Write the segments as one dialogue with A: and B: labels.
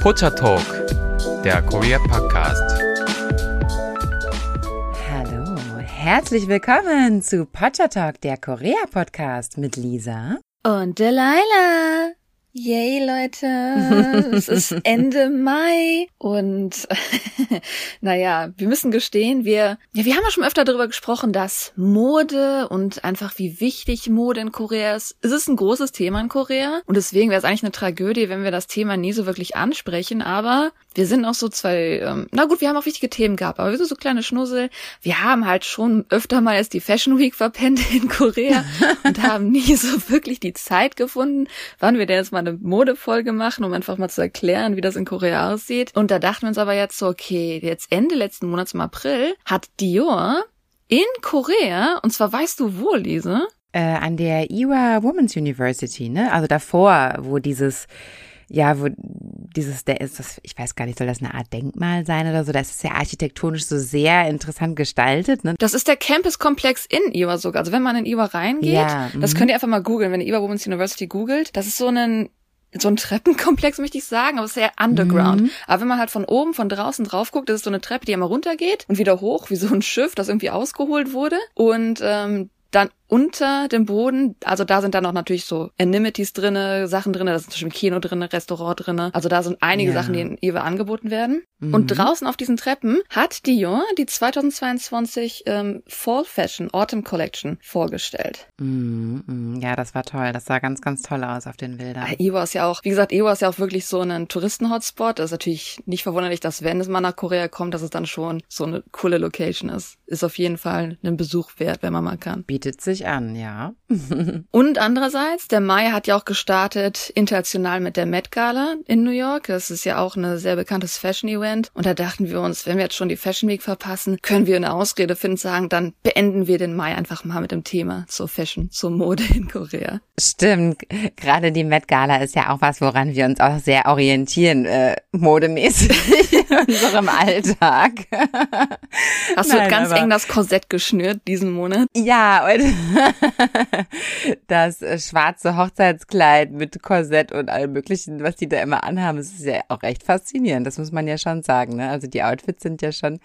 A: Pocha Talk, der Korea Podcast.
B: Hallo, herzlich willkommen zu Pocha Talk, der Korea Podcast mit Lisa
C: und Delilah. Yay, Leute. es ist Ende Mai und naja, wir müssen gestehen, wir, ja, wir haben ja schon öfter darüber gesprochen, dass Mode und einfach wie wichtig Mode in Korea ist. Es ist ein großes Thema in Korea und deswegen wäre es eigentlich eine Tragödie, wenn wir das Thema nie so wirklich ansprechen, aber wir sind auch so zwei, ähm, na gut, wir haben auch wichtige Themen gehabt, aber wir sind so kleine Schnussel. Wir haben halt schon öfter mal jetzt die Fashion Week verpennt in Korea und haben nie so wirklich die Zeit gefunden, wann wir denn jetzt mal eine Modefolge machen, um einfach mal zu erklären, wie das in Korea aussieht. Und da dachten wir uns aber jetzt so, okay, jetzt Ende letzten Monats im April hat Dior in Korea, und zwar weißt du wo, Lise?
B: Äh, an der Iowa Women's University, ne? Also davor, wo dieses ja, wo dieses, der ist das, ich weiß gar nicht, soll das eine Art Denkmal sein oder so? Das ist ja architektonisch so sehr interessant gestaltet. Ne?
C: Das ist der Campus-Komplex in Iowa sogar. Also wenn man in Iowa reingeht, ja, das mhm. könnt ihr einfach mal googeln, wenn ihr Iowa Women's University googelt. Das ist so ein so ein Treppenkomplex, möchte ich sagen, aber sehr underground. Mhm. Aber wenn man halt von oben, von draußen drauf guckt, das ist so eine Treppe, die immer runtergeht und wieder hoch, wie so ein Schiff, das irgendwie ausgeholt wurde. Und ähm, dann unter dem Boden, also da sind dann auch natürlich so Amenities drinne, Sachen drinne, da ist zum Beispiel Kino drinne, Restaurant drinne. Also da sind einige ja. Sachen, die in Ewe angeboten werden. Mhm. Und draußen auf diesen Treppen hat Dior die 2022 ähm, Fall Fashion Autumn Collection vorgestellt.
B: Mhm, mhm. Ja, das war toll. Das sah ganz, ganz toll aus auf den Bildern.
C: Ewa ist ja auch, wie gesagt, Ewa ist ja auch wirklich so ein Touristen-Hotspot. Das ist natürlich nicht verwunderlich, dass wenn es mal nach Korea kommt, dass es dann schon so eine coole Location ist. Ist auf jeden Fall einen Besuch wert, wenn man mal kann.
B: Bietet sich an, ja.
C: Und andererseits, der Mai hat ja auch gestartet international mit der Met Gala in New York. Das ist ja auch ein sehr bekanntes Fashion-Event. Und da dachten wir uns, wenn wir jetzt schon die Fashion Week verpassen, können wir eine Ausrede finden, sagen, dann beenden wir den Mai einfach mal mit dem Thema zur Fashion, zur Mode in Korea.
B: Stimmt. Gerade die Met Gala ist ja auch was, woran wir uns auch sehr orientieren, äh, modemäßig in unserem Alltag.
C: Hast Nein, du ganz eng das Korsett geschnürt diesen Monat?
B: Ja, und das äh, schwarze Hochzeitskleid mit Korsett und allem möglichen, was die da immer anhaben, ist ja auch echt faszinierend. Das muss man ja schon sagen. Ne? Also die Outfits sind ja schon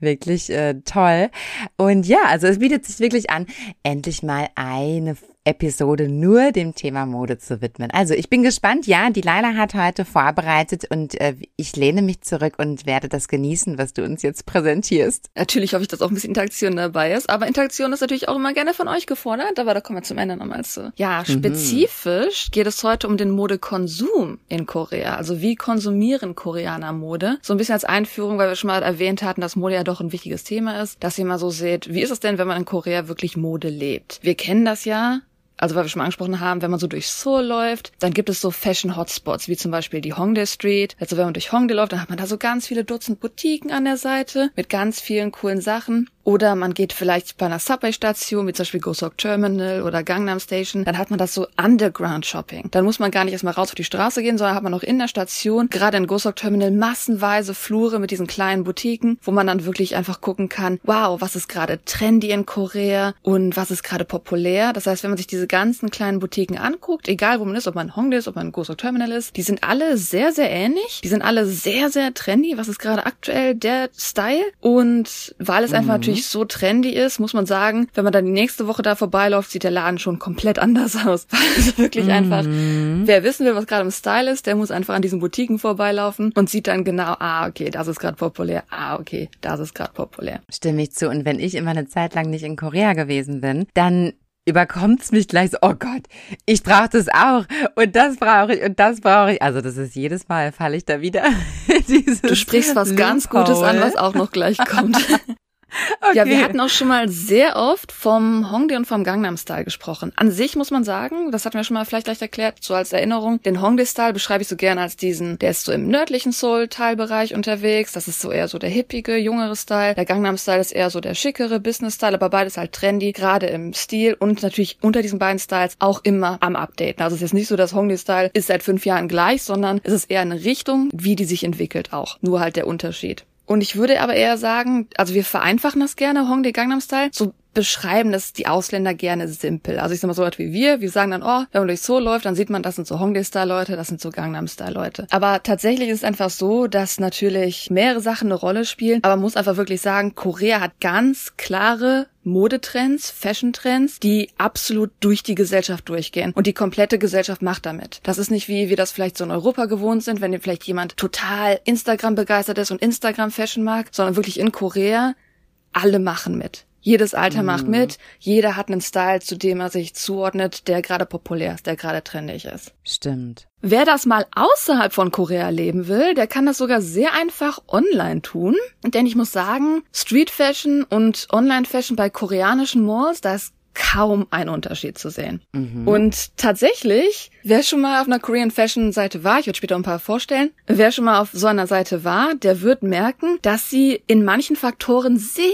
B: wirklich äh, toll. Und ja, also es bietet sich wirklich an, endlich mal eine Episode nur dem Thema Mode zu widmen. Also ich bin gespannt. Ja, die Leila hat heute vorbereitet und äh, ich lehne mich zurück und werde das genießen, was du uns jetzt präsentierst.
C: Natürlich hoffe ich, dass auch ein bisschen Interaktion dabei ist. Aber Interaktion ist natürlich auch immer gerne von euch gefordert. Aber da kommen wir zum Ende nochmal zu. Ja, mhm. spezifisch mhm. geht es heute um den Modekonsum in Korea. Also wie konsumieren Koreaner Mode? So ein bisschen als Einführung, weil wir schon mal erwähnt hatten, dass Mode ja doch ein wichtiges Thema ist. Dass ihr mal so seht, wie ist es denn, wenn man in Korea wirklich Mode lebt? Wir kennen das ja also weil wir schon mal angesprochen haben, wenn man so durch Seoul läuft, dann gibt es so Fashion Hotspots, wie zum Beispiel die Hongdae Street. Also wenn man durch Hongdae läuft, dann hat man da so ganz viele Dutzend Boutiquen an der Seite mit ganz vielen coolen Sachen. Oder man geht vielleicht bei einer Subway-Station, wie zum Beispiel Gosok Terminal oder Gangnam Station, dann hat man das so Underground-Shopping. Dann muss man gar nicht erstmal raus auf die Straße gehen, sondern hat man auch in der Station, gerade in Gosok Terminal, massenweise Flure mit diesen kleinen Boutiquen, wo man dann wirklich einfach gucken kann, wow, was ist gerade trendy in Korea und was ist gerade populär. Das heißt, wenn man sich diese ganzen kleinen Boutiquen anguckt, egal wo man ist, ob man Hongdae ist, ob man Gosok Terminal ist, die sind alle sehr, sehr ähnlich. Die sind alle sehr, sehr trendy. Was ist gerade aktuell der Style? Und weil es mhm. einfach natürlich natürlich so trendy ist, muss man sagen, wenn man dann die nächste Woche da vorbeiläuft, sieht der Laden schon komplett anders aus. Also wirklich mhm. einfach, wer wissen will, was gerade im Style ist, der muss einfach an diesen Boutiquen vorbeilaufen und sieht dann genau, ah, okay, das ist gerade populär, ah, okay, das ist gerade populär.
B: Stimme ich zu. Und wenn ich immer eine Zeit lang nicht in Korea gewesen bin, dann überkommt's mich gleich so, oh Gott, ich brauche das auch und das brauche ich und das brauche ich. Also das ist jedes Mal, falle ich da wieder.
C: du sprichst was ganz Gutes an, was auch noch gleich kommt. Okay. Ja, wir hatten auch schon mal sehr oft vom Hongdae und vom Gangnam Style gesprochen. An sich muss man sagen, das hatten wir schon mal vielleicht leicht erklärt, so als Erinnerung, den Hongdae Style beschreibe ich so gerne als diesen, der ist so im nördlichen Seoul-Teilbereich unterwegs, das ist so eher so der hippige, jüngere Style. Der Gangnam Style ist eher so der schickere Business-Style, aber beides halt trendy, gerade im Stil und natürlich unter diesen beiden Styles auch immer am Updaten. Also es ist jetzt nicht so, dass Hongdae Style ist seit fünf Jahren gleich, sondern es ist eher eine Richtung, wie die sich entwickelt auch. Nur halt der Unterschied. Und ich würde aber eher sagen, also wir vereinfachen das gerne, Hongdae Gangnam Style. So beschreiben das die Ausländer gerne simpel. Also ich sag mal so Leute wie wir, wir sagen dann, oh, wenn man durch so läuft, dann sieht man, das sind so Hongdae-Style-Leute, das sind so Gangnam-Style-Leute. Aber tatsächlich ist es einfach so, dass natürlich mehrere Sachen eine Rolle spielen, aber man muss einfach wirklich sagen, Korea hat ganz klare Modetrends, Fashion-Trends, die absolut durch die Gesellschaft durchgehen. Und die komplette Gesellschaft macht damit. Das ist nicht wie wir das vielleicht so in Europa gewohnt sind, wenn vielleicht jemand total Instagram begeistert ist und Instagram-Fashion mag, sondern wirklich in Korea, alle machen mit. Jedes Alter mhm. macht mit, jeder hat einen Style, zu dem er sich zuordnet, der gerade populär ist, der gerade trendig ist.
B: Stimmt.
C: Wer das mal außerhalb von Korea leben will, der kann das sogar sehr einfach online tun. Denn ich muss sagen, Street Fashion und Online Fashion bei koreanischen Malls, da ist kaum ein Unterschied zu sehen. Mhm. Und tatsächlich, wer schon mal auf einer Korean Fashion Seite war, ich werde später ein paar vorstellen, wer schon mal auf so einer Seite war, der wird merken, dass sie in manchen Faktoren sehr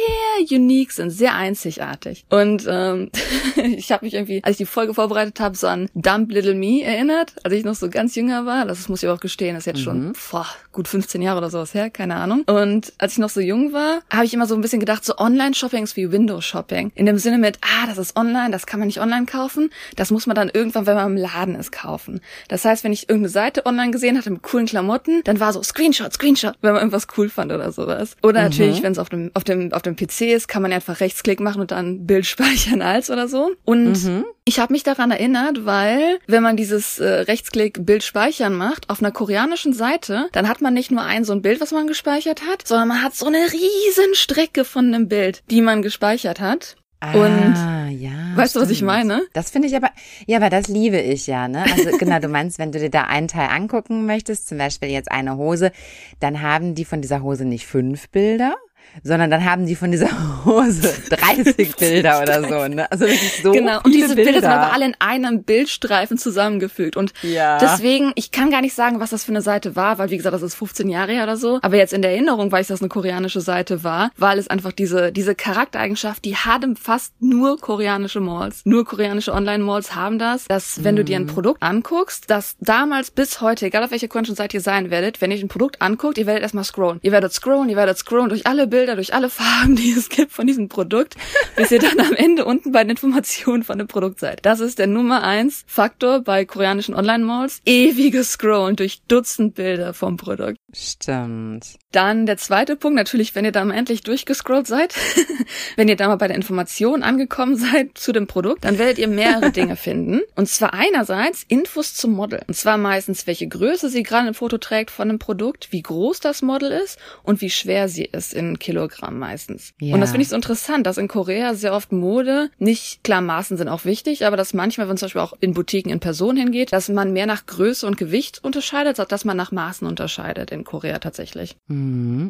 C: unique sind, sehr einzigartig. Und ähm, ich habe mich irgendwie, als ich die Folge vorbereitet habe, so an Dump Little Me erinnert, als ich noch so ganz jünger war. Das muss ich auch gestehen, das ist jetzt mhm. schon boah, gut 15 Jahre oder sowas her, keine Ahnung. Und als ich noch so jung war, habe ich immer so ein bisschen gedacht, so Online-Shopping ist wie Windows-Shopping. In dem Sinne mit, ah, das ist online, das kann man nicht online kaufen. Das muss man dann irgendwann, wenn man im Laden ist, kaufen. Das heißt, wenn ich irgendeine Seite online gesehen hatte mit coolen Klamotten, dann war so Screenshot, Screenshot, wenn man irgendwas cool fand oder sowas. Oder mhm. natürlich, wenn es auf dem, auf dem, auf dem PC ist, kann man einfach Rechtsklick machen und dann Bild speichern als oder so. Und mhm. ich habe mich daran erinnert, weil wenn man dieses äh, Rechtsklick Bild speichern macht, auf einer koreanischen Seite, dann hat man nicht nur ein so ein Bild, was man gespeichert hat, sondern man hat so eine riesen Strecke von einem Bild, die man gespeichert hat.
B: Ah, und ja,
C: weißt du, was ich meine?
B: Das finde ich aber, ja, aber das liebe ich ja, ne? Also genau, du meinst, wenn du dir da einen Teil angucken möchtest, zum Beispiel jetzt eine Hose, dann haben die von dieser Hose nicht fünf Bilder, sondern dann haben die von dieser Hose 30 Bilder oder so, ne? Also wirklich so
C: Genau, und diese Bilder. Bilder sind aber alle in einem Bildstreifen zusammengefügt und ja. deswegen, ich kann gar nicht sagen, was das für eine Seite war, weil wie gesagt, das ist 15 Jahre her oder so, aber jetzt in der Erinnerung weiß ich, dass eine koreanische Seite war, weil es einfach diese diese Charaktereigenschaft, die haben fast nur koreanische Malls, nur koreanische Online-Malls haben das, dass wenn mhm. du dir ein mhm. Produkt anguckst, dass damals bis heute, egal auf welcher koreanischen Seite ihr sein werdet, wenn ihr ein Produkt anguckt, ihr werdet erstmal scrollen. Ihr werdet scrollen, ihr werdet scrollen durch alle Bilder Bilder, durch alle Farben, die es gibt von diesem Produkt, bis ihr dann am Ende unten bei den Informationen von dem Produkt seid. Das ist der Nummer eins Faktor bei koreanischen Online-Malls. Ewiges Scrollen durch Dutzend Bilder vom Produkt.
B: Stimmt.
C: Dann der zweite Punkt, natürlich, wenn ihr da mal endlich durchgescrollt seid, wenn ihr da mal bei der Information angekommen seid zu dem Produkt, dann werdet ihr mehrere Dinge finden. Und zwar einerseits Infos zum Model. Und zwar meistens, welche Größe sie gerade im Foto trägt von dem Produkt, wie groß das Model ist und wie schwer sie ist in Kilogramm meistens. Ja. Und das finde ich so interessant, dass in Korea sehr oft Mode, nicht klar Maßen sind auch wichtig, aber dass manchmal, wenn zum Beispiel auch in Boutiquen in Person hingeht, dass man mehr nach Größe und Gewicht unterscheidet, als dass man nach Maßen unterscheidet in Korea tatsächlich.
B: Mhm.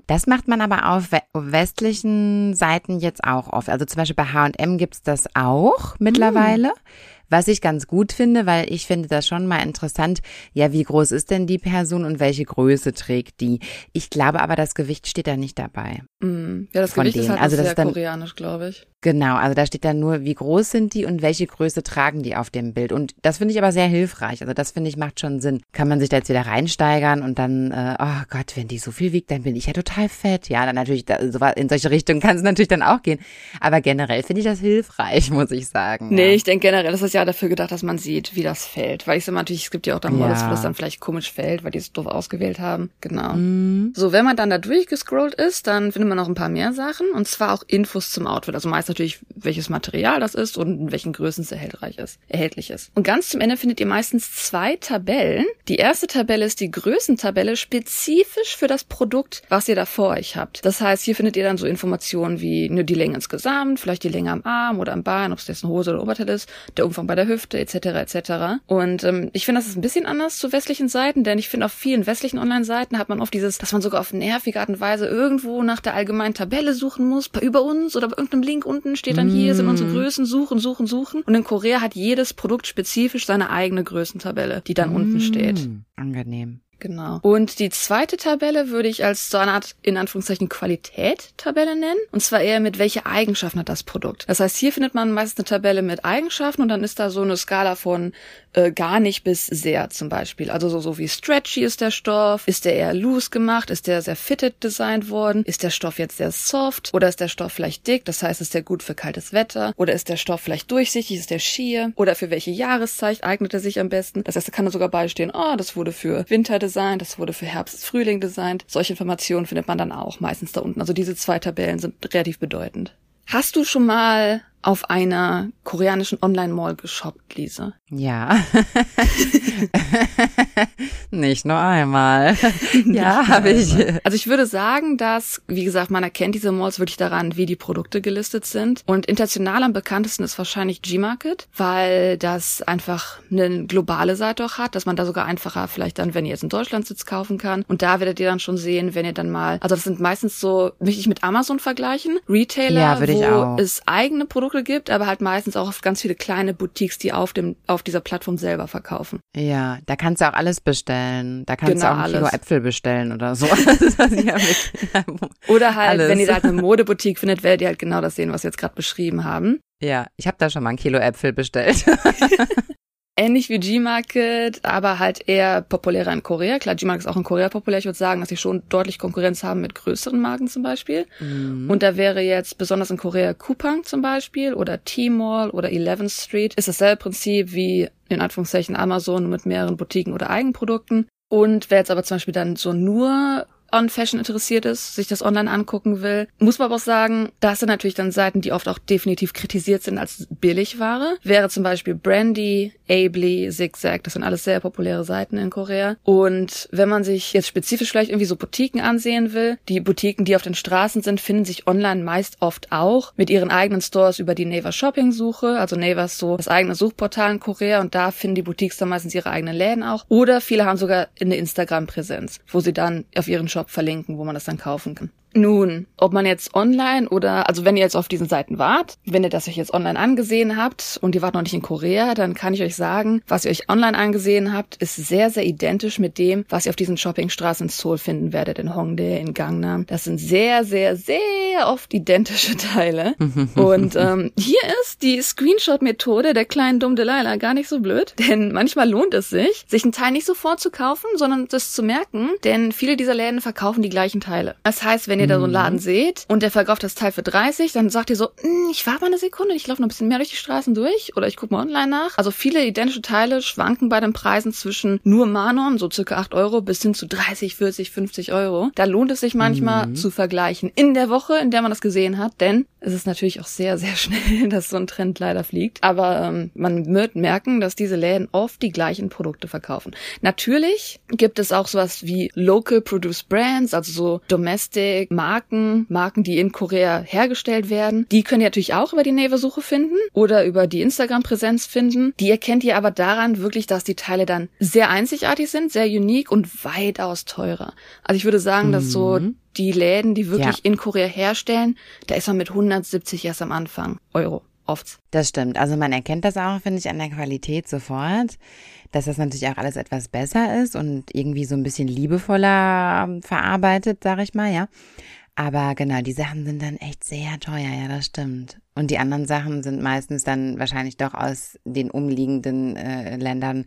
B: Das macht man aber auf westlichen Seiten jetzt auch oft. Also zum Beispiel bei H&M gibt's das auch mittlerweile. Mhm. Was ich ganz gut finde, weil ich finde das schon mal interessant, ja, wie groß ist denn die Person und welche Größe trägt die? Ich glaube aber, das Gewicht steht da nicht dabei.
C: Mm, ja, das Gewicht denen. ist halt also das sehr ist dann, koreanisch, glaube ich.
B: Genau, also da steht dann nur, wie groß sind die und welche Größe tragen die auf dem Bild. Und das finde ich aber sehr hilfreich. Also das finde ich macht schon Sinn. Kann man sich da jetzt wieder reinsteigern und dann, äh, oh Gott, wenn die so viel wiegt, dann bin ich ja total fett. Ja, dann natürlich, in solche Richtungen kann es natürlich dann auch gehen. Aber generell finde ich das hilfreich, muss ich sagen.
C: Nee,
B: ja.
C: ich denke generell, das ist ja dafür gedacht, dass man sieht, wie das fällt. Weil ich sage natürlich, es gibt ja auch dann Models, ja. wo das dann vielleicht komisch fällt, weil die es doof ausgewählt haben. Genau. Mhm. So, wenn man dann da durchgescrollt ist, dann findet man noch ein paar mehr Sachen. Und zwar auch Infos zum Outfit. Also meist natürlich, welches Material das ist und in welchen Größen es erhältlich ist. Erhältlich ist. Und ganz zum Ende findet ihr meistens zwei Tabellen. Die erste Tabelle ist die Größentabelle spezifisch für das Produkt, was ihr da vor euch habt. Das heißt, hier findet ihr dann so Informationen wie nur die Länge insgesamt, vielleicht die Länge am Arm oder am Bein, ob es jetzt eine Hose oder Oberteil ist, der Umfang bei der Hüfte etc. etc. Und ähm, ich finde, das ist ein bisschen anders zu westlichen Seiten, denn ich finde, auf vielen westlichen Online-Seiten hat man oft dieses, dass man sogar auf nervige Art und Weise irgendwo nach der allgemeinen Tabelle suchen muss, bei über uns oder bei irgendeinem Link unten steht dann hier sind unsere mm. Größen, suchen, suchen, suchen. Und in Korea hat jedes Produkt spezifisch seine eigene Größentabelle, die dann mm. unten steht.
B: Angenehm.
C: Genau. Und die zweite Tabelle würde ich als so eine Art, in Anführungszeichen, Qualität-Tabelle nennen. Und zwar eher mit welche Eigenschaften hat das Produkt. Das heißt, hier findet man meistens eine Tabelle mit Eigenschaften und dann ist da so eine Skala von äh, gar nicht bis sehr zum Beispiel. Also so, so wie stretchy ist der Stoff, ist der eher loose gemacht, ist der sehr fitted designt worden, ist der Stoff jetzt sehr soft oder ist der Stoff vielleicht dick, das heißt, ist der gut für kaltes Wetter oder ist der Stoff vielleicht durchsichtig, ist der schier oder für welche Jahreszeit eignet er sich am besten. Das heißt, da kann da sogar beistehen, oh, das wurde für Winter designt, das wurde für Herbst, Frühling designt. Solche Informationen findet man dann auch meistens da unten. Also diese zwei Tabellen sind relativ bedeutend. Hast du schon mal auf einer koreanischen Online-Mall geshoppt, Lisa?
B: Ja. Nicht nur einmal. ja, habe ich.
C: Also ich würde sagen, dass, wie gesagt, man erkennt diese Malls wirklich daran, wie die Produkte gelistet sind. Und international am bekanntesten ist wahrscheinlich G-Market, weil das einfach eine globale Seite auch hat, dass man da sogar einfacher vielleicht dann, wenn ihr jetzt in Deutschland sitzt, kaufen kann. Und da werdet ihr dann schon sehen, wenn ihr dann mal, also das sind meistens so, möchte ich mit Amazon vergleichen, Retailer,
B: ja, wo
C: es eigene Produkte gibt, aber halt meistens auch ganz viele kleine Boutiques, die auf dem, auf dieser Plattform selber verkaufen.
B: Ja, da kannst du auch alles bestellen. Da kannst
C: Genau,
B: du auch ein Kilo. Äpfel bestellen oder so.
C: Oder halt,
B: Alles.
C: wenn ihr da halt eine Modeboutique findet, werdet ihr halt genau das sehen, was wir jetzt gerade beschrieben haben.
B: ja, ich habe da schon mal ein Kilo Äpfel bestellt.
C: Ähnlich wie G-Market, aber halt eher populärer in Korea. Klar, G-Market ist auch in Korea populär. Ich würde sagen, dass sie schon deutlich Konkurrenz haben mit größeren Marken zum Beispiel. Und da wäre jetzt besonders in Korea Coupang zum Beispiel oder T-Mall oder 11th Street. Ist dasselbe Prinzip wie in Anführungszeichen Amazon mit mehreren Boutiquen oder Eigenprodukten. Und wer jetzt aber zum Beispiel dann so nur an Fashion interessiert ist, sich das online angucken will, muss man aber auch sagen, das sind natürlich dann Seiten, die oft auch definitiv kritisiert sind als Billigware. Wäre zum Beispiel Brandy, Ably, Zigzag, das sind alles sehr populäre Seiten in Korea. Und wenn man sich jetzt spezifisch vielleicht irgendwie so Boutiquen ansehen will, die Boutiquen, die auf den Straßen sind, finden sich online meist oft auch mit ihren eigenen Stores über die Naver Shopping Suche. Also Naver ist so das eigene Suchportal in Korea und da finden die Boutiques dann meistens ihre eigenen Läden auch. Oder viele haben sogar eine Instagram-Präsenz, wo sie dann auf ihren Shop verlinken, wo man das dann kaufen kann. Nun, ob man jetzt online oder, also wenn ihr jetzt auf diesen Seiten wart, wenn ihr das euch jetzt online angesehen habt und ihr wart noch nicht in Korea, dann kann ich euch sagen, was ihr euch online angesehen habt, ist sehr, sehr identisch mit dem, was ihr auf diesen Shoppingstraßen in Seoul finden werdet, in Hongdae, in Gangnam. Das sind sehr, sehr, sehr oft identische Teile. und ähm, hier ist die Screenshot-Methode der kleinen dummen Delilah gar nicht so blöd, denn manchmal lohnt es sich, sich einen Teil nicht sofort zu kaufen, sondern das zu merken, denn viele dieser Läden verkaufen die gleichen Teile. Das heißt, wenn ihr da so einen Laden seht und der verkauft das Teil für 30, dann sagt ihr so, "Hm, ich warte mal eine Sekunde, ich laufe noch ein bisschen mehr durch die Straßen durch oder ich gucke mal online nach. Also viele identische Teile schwanken bei den Preisen zwischen nur Manon, so circa 8 Euro, bis hin zu 30, 40, 50 Euro. Da lohnt es sich manchmal zu vergleichen in der Woche, in der man das gesehen hat, denn es ist natürlich auch sehr, sehr schnell, dass so ein Trend leider fliegt. Aber ähm, man wird merken, dass diese Läden oft die gleichen Produkte verkaufen. Natürlich gibt es auch sowas wie Local Produced Brands, also so Domestic Marken, Marken, die in Korea hergestellt werden. Die könnt ihr natürlich auch über die Naver-Suche finden oder über die Instagram-Präsenz finden. Die erkennt ihr aber daran wirklich, dass die Teile dann sehr einzigartig sind, sehr unique und weitaus teurer. Also ich würde sagen, dass so die Läden, die wirklich
B: Ja.
C: in Korea herstellen, da ist man mit 170 erst am Anfang Euro. Oft.
B: Das stimmt. Also man erkennt das auch, finde ich, an der Qualität sofort, dass das natürlich auch alles etwas besser ist und irgendwie so ein bisschen liebevoller ähm, verarbeitet, sag ich mal, ja. Aber genau, die Sachen sind dann echt sehr teuer, ja, das stimmt. Und die anderen Sachen sind meistens dann wahrscheinlich doch aus den umliegenden äh, Ländern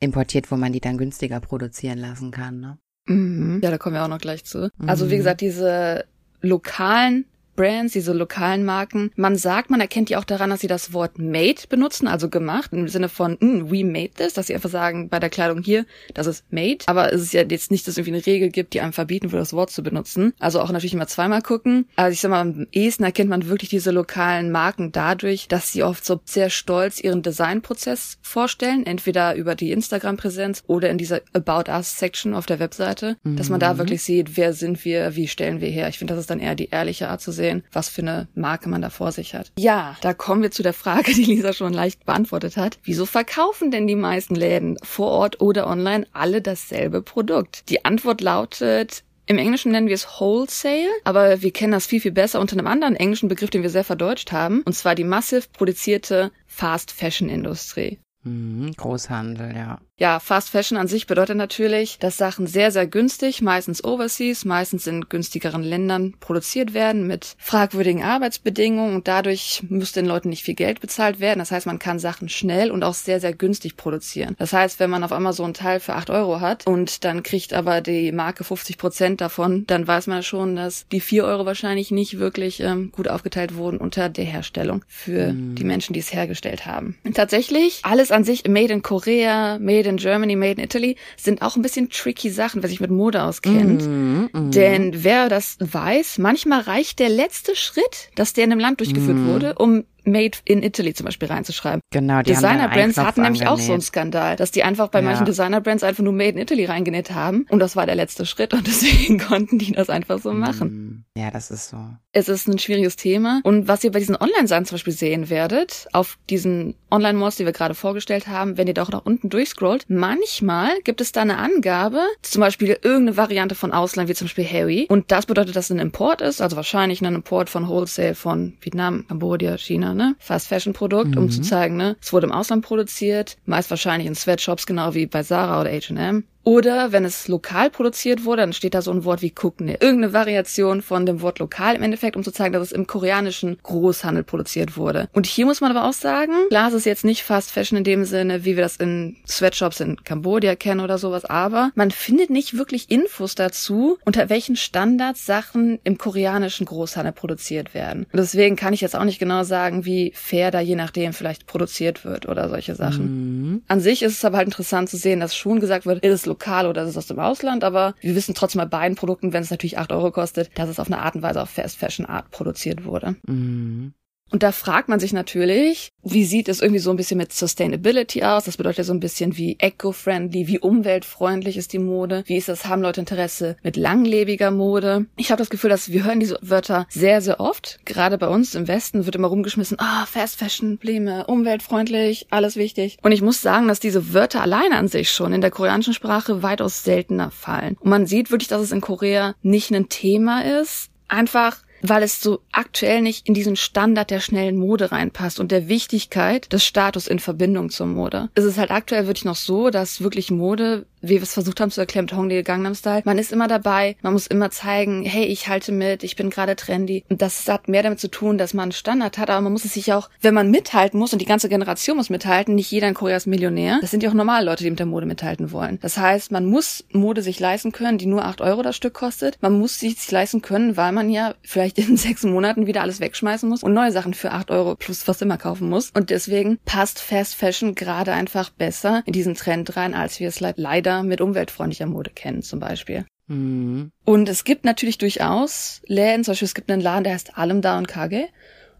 B: importiert, wo man die dann günstiger produzieren lassen kann, ne?
C: Mhm. Ja, da kommen wir auch noch gleich zu. Also wie
B: Mhm.
C: gesagt, diese lokalen Brands, diese lokalen Marken, man sagt, man erkennt die auch daran, dass sie das Wort made benutzen, also gemacht, im Sinne von, mm, we made this, dass sie einfach sagen, bei der Kleidung hier, das ist made. Aber es ist ja jetzt nicht, dass es irgendwie eine Regel gibt, die einem verbieten würde, das Wort zu benutzen. Also auch natürlich immer zweimal gucken. Also ich sag mal, am ehesten erkennt man wirklich diese lokalen Marken dadurch, dass sie oft so sehr stolz ihren Designprozess vorstellen, entweder über die Instagram-Präsenz oder in dieser About Us-Section auf der Webseite, dass man da wirklich sieht, wer sind wir, wie stellen wir her. Ich finde, das ist dann eher die ehrliche Art zu sehen, was für eine Marke man da vor sich hat. Ja, da kommen wir zu der Frage, die Lisa schon leicht beantwortet hat. Wieso verkaufen denn die meisten Läden vor Ort oder online alle dasselbe Produkt? Die Antwort lautet, im Englischen nennen wir es Wholesale, aber wir kennen das viel, viel besser unter einem anderen englischen Begriff, den wir sehr verdeutscht haben, und zwar die massiv produzierte Fast Fashion Industrie.
B: Mhm, Großhandel, ja.
C: Ja, Fast Fashion an sich bedeutet natürlich, dass Sachen sehr, sehr günstig, meistens overseas, meistens in günstigeren Ländern produziert werden mit fragwürdigen Arbeitsbedingungen und dadurch müsste den Leuten nicht viel Geld bezahlt werden. Das heißt, man kann Sachen schnell und auch sehr, sehr günstig produzieren. Das heißt, wenn man auf einmal so einen Teil für acht Euro hat und dann kriegt aber die Marke 50 Prozent davon, dann weiß man schon, dass die vier Euro wahrscheinlich nicht wirklich ähm, gut aufgeteilt wurden unter der Herstellung für mhm. die Menschen, die es hergestellt haben. Und tatsächlich, alles an sich made in Korea, made in Germany, made in Italy, sind auch ein bisschen tricky Sachen, wer sich mit Mode auskennt. Mm, mm. Denn wer das weiß, manchmal reicht der letzte Schritt, dass der in einem Land durchgeführt mm. wurde, um Made in Italy zum Beispiel reinzuschreiben.
B: Genau,
C: die Designer-Brands hatten nämlich auch so einen Skandal, dass die einfach bei ja. manchen Designer-Brands einfach nur Made in Italy reingenäht haben und das war der letzte Schritt und deswegen konnten die das einfach so machen.
B: Mm. Ja, das ist so.
C: Es ist ein schwieriges Thema und was ihr bei diesen Online-Seiten zum Beispiel sehen werdet, auf diesen Online-Malls, die wir gerade vorgestellt haben, wenn ihr da auch nach unten durchscrollt, manchmal gibt es da eine Angabe, zum Beispiel irgendeine Variante von Ausland, wie zum Beispiel Harry und das bedeutet, dass es ein Import ist, also wahrscheinlich ein Import von Wholesale von Vietnam, Kambodscha, China, ne? Fast Fashion Produkt, mhm. um zu zeigen, ne? Es wurde im Ausland produziert, meist wahrscheinlich in Sweatshops, genau wie bei Sarah oder H&M. Oder wenn es lokal produziert wurde, dann steht da so ein Wort wie Kukne. Irgendeine Variation von dem Wort lokal im Endeffekt, um zu zeigen, dass es im koreanischen Großhandel produziert wurde. Und hier muss man aber auch sagen, klar, es ist jetzt nicht Fast Fashion in dem Sinne, wie wir das in Sweatshops in Kambodscha kennen oder sowas, aber man findet nicht wirklich Infos dazu, unter welchen Standards Sachen im koreanischen Großhandel produziert werden. Und deswegen kann ich jetzt auch nicht genau sagen, wie fair da je nachdem vielleicht produziert wird oder solche Sachen. Mhm. An sich ist es aber halt interessant zu sehen, dass schon gesagt wird, ist es lokal oder ist aus dem Ausland, aber wir wissen trotzdem bei beiden Produkten, wenn es natürlich acht Euro kostet, dass es auf eine Art und Weise auf Fast Fashion Art produziert wurde. Mhm. Und da fragt man sich natürlich, wie sieht es irgendwie so ein bisschen mit Sustainability aus? Das bedeutet ja so ein bisschen wie eco-friendly, wie umweltfreundlich ist die Mode? Wie ist das, haben Leute Interesse mit langlebiger Mode? Ich habe das Gefühl, dass wir hören diese Wörter sehr, sehr oft. Gerade bei uns im Westen wird immer rumgeschmissen, ah, oh, Fast Fashion, Probleme, umweltfreundlich, alles wichtig. Und ich muss sagen, dass diese Wörter alleine an sich schon in der koreanischen Sprache weitaus seltener fallen. Und man sieht wirklich, dass es in Korea nicht ein Thema ist. Einfach weil es so aktuell nicht in diesen Standard der schnellen Mode reinpasst und der Wichtigkeit des Status in Verbindung zur Mode. Es ist halt aktuell wirklich noch so, dass wirklich Mode wie wir es versucht haben zu erklären mit Hongdae Gangnam Style, man ist immer dabei, man muss immer zeigen, hey, ich halte mit, ich bin gerade trendy. Und das hat mehr damit zu tun, dass man einen Standard hat, aber man muss es sich auch, wenn man mithalten muss und die ganze Generation muss mithalten, nicht jeder in Korea ist Millionär. Das sind ja auch normale Leute, die mit der Mode mithalten wollen. Das heißt, man muss Mode sich leisten können, die nur acht Euro das Stück kostet. Man muss sich leisten können, weil man ja vielleicht in sechs Monaten wieder alles wegschmeißen muss und neue Sachen für acht Euro plus was immer kaufen muss. Und deswegen passt Fast Fashion gerade einfach besser in diesen Trend rein, als wir es leider mit umweltfreundlicher Mode kennen zum Beispiel. Mhm. Und es gibt natürlich durchaus Läden, zum Beispiel es gibt einen Laden, der heißt Alemdar und Kage.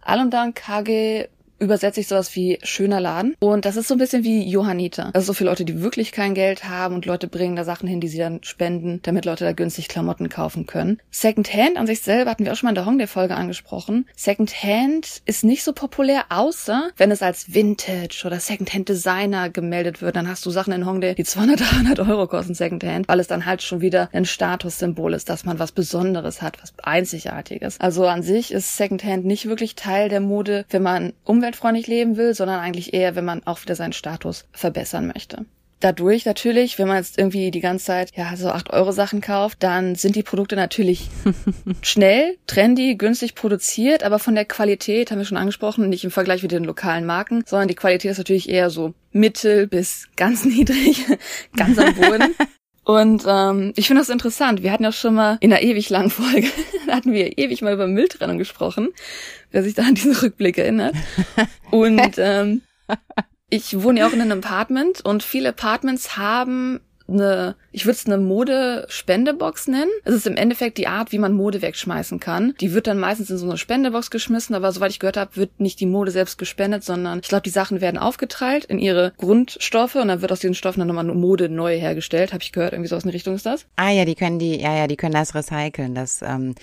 C: Alemdar und Kage übersetze ich sowas wie schöner Laden. Und das ist so ein bisschen wie Johanniter. Also so viele Leute, die wirklich kein Geld haben und Leute bringen da Sachen hin, die sie dann spenden, damit Leute da günstig Klamotten kaufen können. Secondhand an sich selber hatten wir auch schon mal in der Hongdae-Folge angesprochen. Secondhand ist nicht so populär, außer wenn es als Vintage oder Secondhand Designer gemeldet wird. Dann hast du Sachen in Hongdae, die 200, 300 Euro kosten Secondhand, weil es dann halt schon wieder ein Statussymbol ist, dass man was Besonderes hat, was Einzigartiges. Also an sich ist Secondhand nicht wirklich Teil der Mode, wenn man Umwelt umweltfreundlich leben will, sondern eigentlich eher, wenn man auch wieder seinen Status verbessern möchte. Dadurch natürlich, wenn man jetzt irgendwie die ganze Zeit ja so 8 Euro Sachen kauft, dann sind die Produkte natürlich schnell, trendy, günstig produziert, aber von der Qualität haben wir schon angesprochen, nicht im Vergleich mit den lokalen Marken, sondern die Qualität ist natürlich eher so mittel bis ganz niedrig, ganz am Boden. Und ähm, ich finde das interessant. Wir hatten ja schon mal in einer ewig langen Folge, hatten wir ewig mal über Mülltrennung gesprochen, wer sich da an diesen Rückblick erinnert. Und ähm, ich wohne ja auch in einem Apartment und viele Apartments haben eine, ich würde es eine Modespendebox nennen. Es ist im Endeffekt die Art, wie man Mode wegschmeißen kann. Die wird dann meistens in so eine Spendebox geschmissen, aber soweit ich gehört habe, wird nicht die Mode selbst gespendet, sondern ich glaube, die Sachen werden aufgeteilt in ihre Grundstoffe und dann wird aus diesen Stoffen dann nochmal Mode neu hergestellt. Habe ich gehört, irgendwie so aus die Richtung ist das?
B: Ah ja, die können die, ja, ja, die können das recyceln. Das ähm,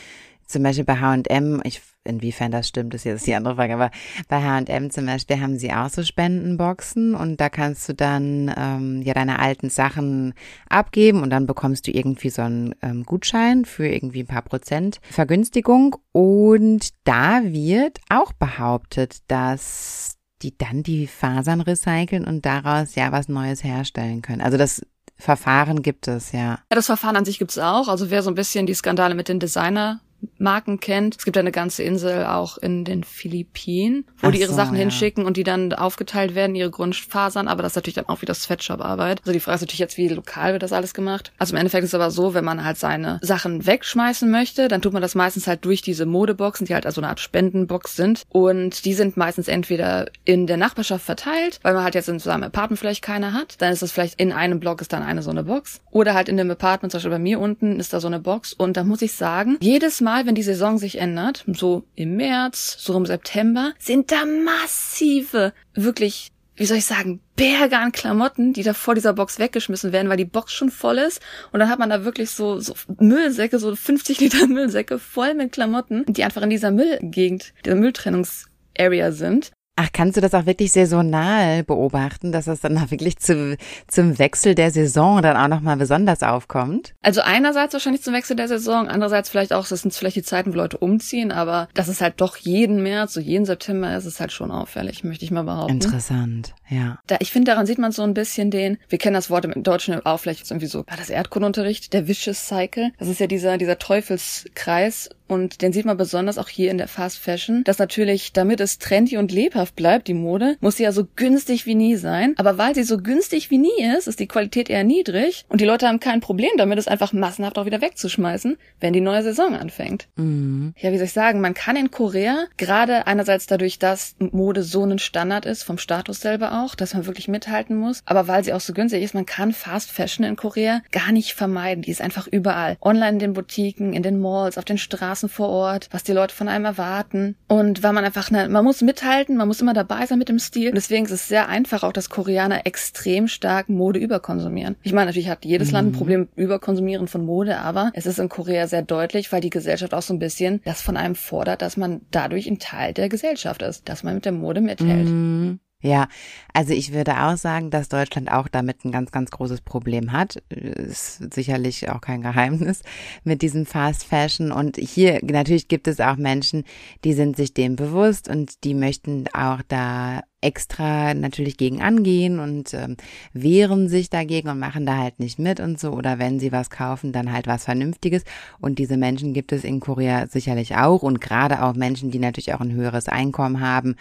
B: zum Beispiel bei H&M, ich inwiefern das stimmt, ist jetzt die andere Frage, aber bei H&M zum Beispiel haben sie auch so Spendenboxen und da kannst du dann ähm, ja deine alten Sachen abgeben und dann bekommst du irgendwie so einen ähm, Gutschein für irgendwie ein paar Prozent Vergünstigung und da wird auch behauptet, dass die dann die Fasern recyceln und daraus ja was Neues herstellen können. Also das Verfahren gibt es, ja.
C: Ja, das Verfahren an sich gibt es auch. Also wer so ein bisschen die Skandale mit den Designer Marken kennt. Es gibt eine ganze Insel auch in den Philippinen, wo Ach die ihre so, Sachen ja. hinschicken und die dann aufgeteilt werden, ihre Grundfasern, aber das ist natürlich dann auch wieder Sweatshop-Arbeit. Also die Frage ist natürlich jetzt, wie lokal wird das alles gemacht? Also im Endeffekt ist es aber so, wenn man halt seine Sachen wegschmeißen möchte, dann tut man das meistens halt durch diese Modeboxen, die halt also eine Art Spendenbox sind. Und die sind meistens entweder in der Nachbarschaft verteilt, weil man halt jetzt in seinem Apartment vielleicht keine hat. Dann ist es vielleicht in einem Block ist dann eine so eine Box. Oder halt in dem Apartment, zum Beispiel bei mir unten, ist da so eine Box. Und da muss ich sagen, jedes Mal Mal, wenn die Saison sich ändert, so im März, so im September, sind da massive, wirklich, wie soll ich sagen, Berge an Klamotten, die da vor dieser Box weggeschmissen werden, weil die Box schon voll ist. Und dann hat man da wirklich so, so Müllsäcke, so 50 Liter Müllsäcke voll mit Klamotten, die einfach in dieser Müllgegend, dieser Mülltrennungsarea sind.
B: Ach, kannst du das auch wirklich saisonal beobachten, dass das dann auch wirklich zu, zum Wechsel der Saison dann auch nochmal besonders aufkommt?
C: Also einerseits wahrscheinlich zum Wechsel der Saison, andererseits vielleicht auch, das sind vielleicht die Zeiten, wo Leute umziehen, aber das ist halt doch jeden März, so jeden September ist es halt schon auffällig, möchte ich mal behaupten.
B: Interessant, ja.
C: Da, ich finde, daran sieht man so ein bisschen den, wir kennen das Wort im Deutschen auch vielleicht irgendwie so, war das Erdkundenunterricht, der Vicious Cycle. Das ist ja dieser, dieser Teufelskreis und den sieht man besonders auch hier in der Fast Fashion, dass natürlich, damit es trendy und lebhaft bleibt, die Mode, muss sie ja so günstig wie nie sein. Aber weil sie so günstig wie nie ist, ist die Qualität eher niedrig und die Leute haben kein Problem damit, es einfach massenhaft auch wieder wegzuschmeißen, wenn die neue Saison anfängt. Mhm. Ja, wie soll ich sagen, man kann in Korea gerade einerseits dadurch, dass Mode so ein Standard ist, vom Status selber auch, dass man wirklich mithalten muss, aber weil sie auch so günstig ist, man kann Fast Fashion in Korea gar nicht vermeiden. Die ist einfach überall. Online in den Boutiquen, in den Malls, auf den Straßen Straßen vor Ort, was die Leute von einem erwarten. Und weil man einfach, ne, man muss mithalten, man muss immer dabei sein mit dem Stil. Und deswegen ist es sehr einfach auch, dass Koreaner extrem stark Mode überkonsumieren. Ich meine, natürlich hat jedes mhm. Land ein mhm. Problem mit Überkonsumieren von Mode, aber es ist in Korea sehr deutlich, weil die Gesellschaft auch so ein bisschen das von einem fordert, dass man dadurch ein Teil der Gesellschaft ist, dass man mit der Mode mithält.
B: Mhm. Ja, also ich würde auch sagen, dass Deutschland auch damit ein ganz, ganz großes Problem hat. Ist sicherlich auch kein Geheimnis mit diesem Fast Fashion. Und hier natürlich gibt es auch Menschen, die sind sich dem bewusst und die möchten auch da extra natürlich gegen angehen und ähm, wehren sich dagegen und machen da halt nicht mit und so. Oder wenn sie was kaufen, dann halt was Vernünftiges. Und diese Menschen gibt es in Korea sicherlich auch. Und gerade auch Menschen, die natürlich auch ein höheres Einkommen haben,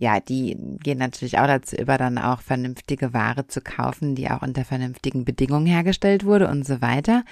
B: ja, die gehen natürlich auch dazu über, dann auch vernünftige Ware zu kaufen, die auch unter vernünftigen Bedingungen hergestellt wurde und so weiter.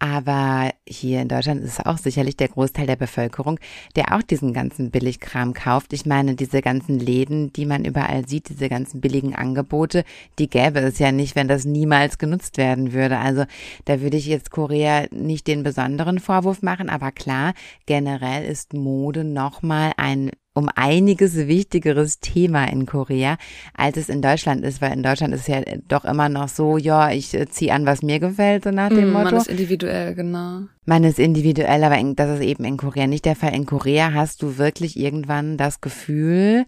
B: Aber hier in Deutschland ist es auch sicherlich der Großteil der Bevölkerung, der auch diesen ganzen Billigkram kauft. Ich meine, diese ganzen Läden, die man überall sieht, diese ganzen billigen Angebote, die gäbe es ja nicht, wenn das niemals genutzt werden würde. Also da würde ich jetzt Korea nicht den besonderen Vorwurf machen, aber klar, generell ist Mode nochmal ein um einiges wichtigeres Thema in Korea, als es in Deutschland ist, weil in Deutschland ist es ja doch immer noch so, ja, ich äh, ziehe an, was mir gefällt, so nach dem mm, Motto.
C: Man ist individuell, genau.
B: Man ist individuell, aber in, das ist eben in Korea nicht der Fall. In Korea hast du wirklich irgendwann das Gefühl,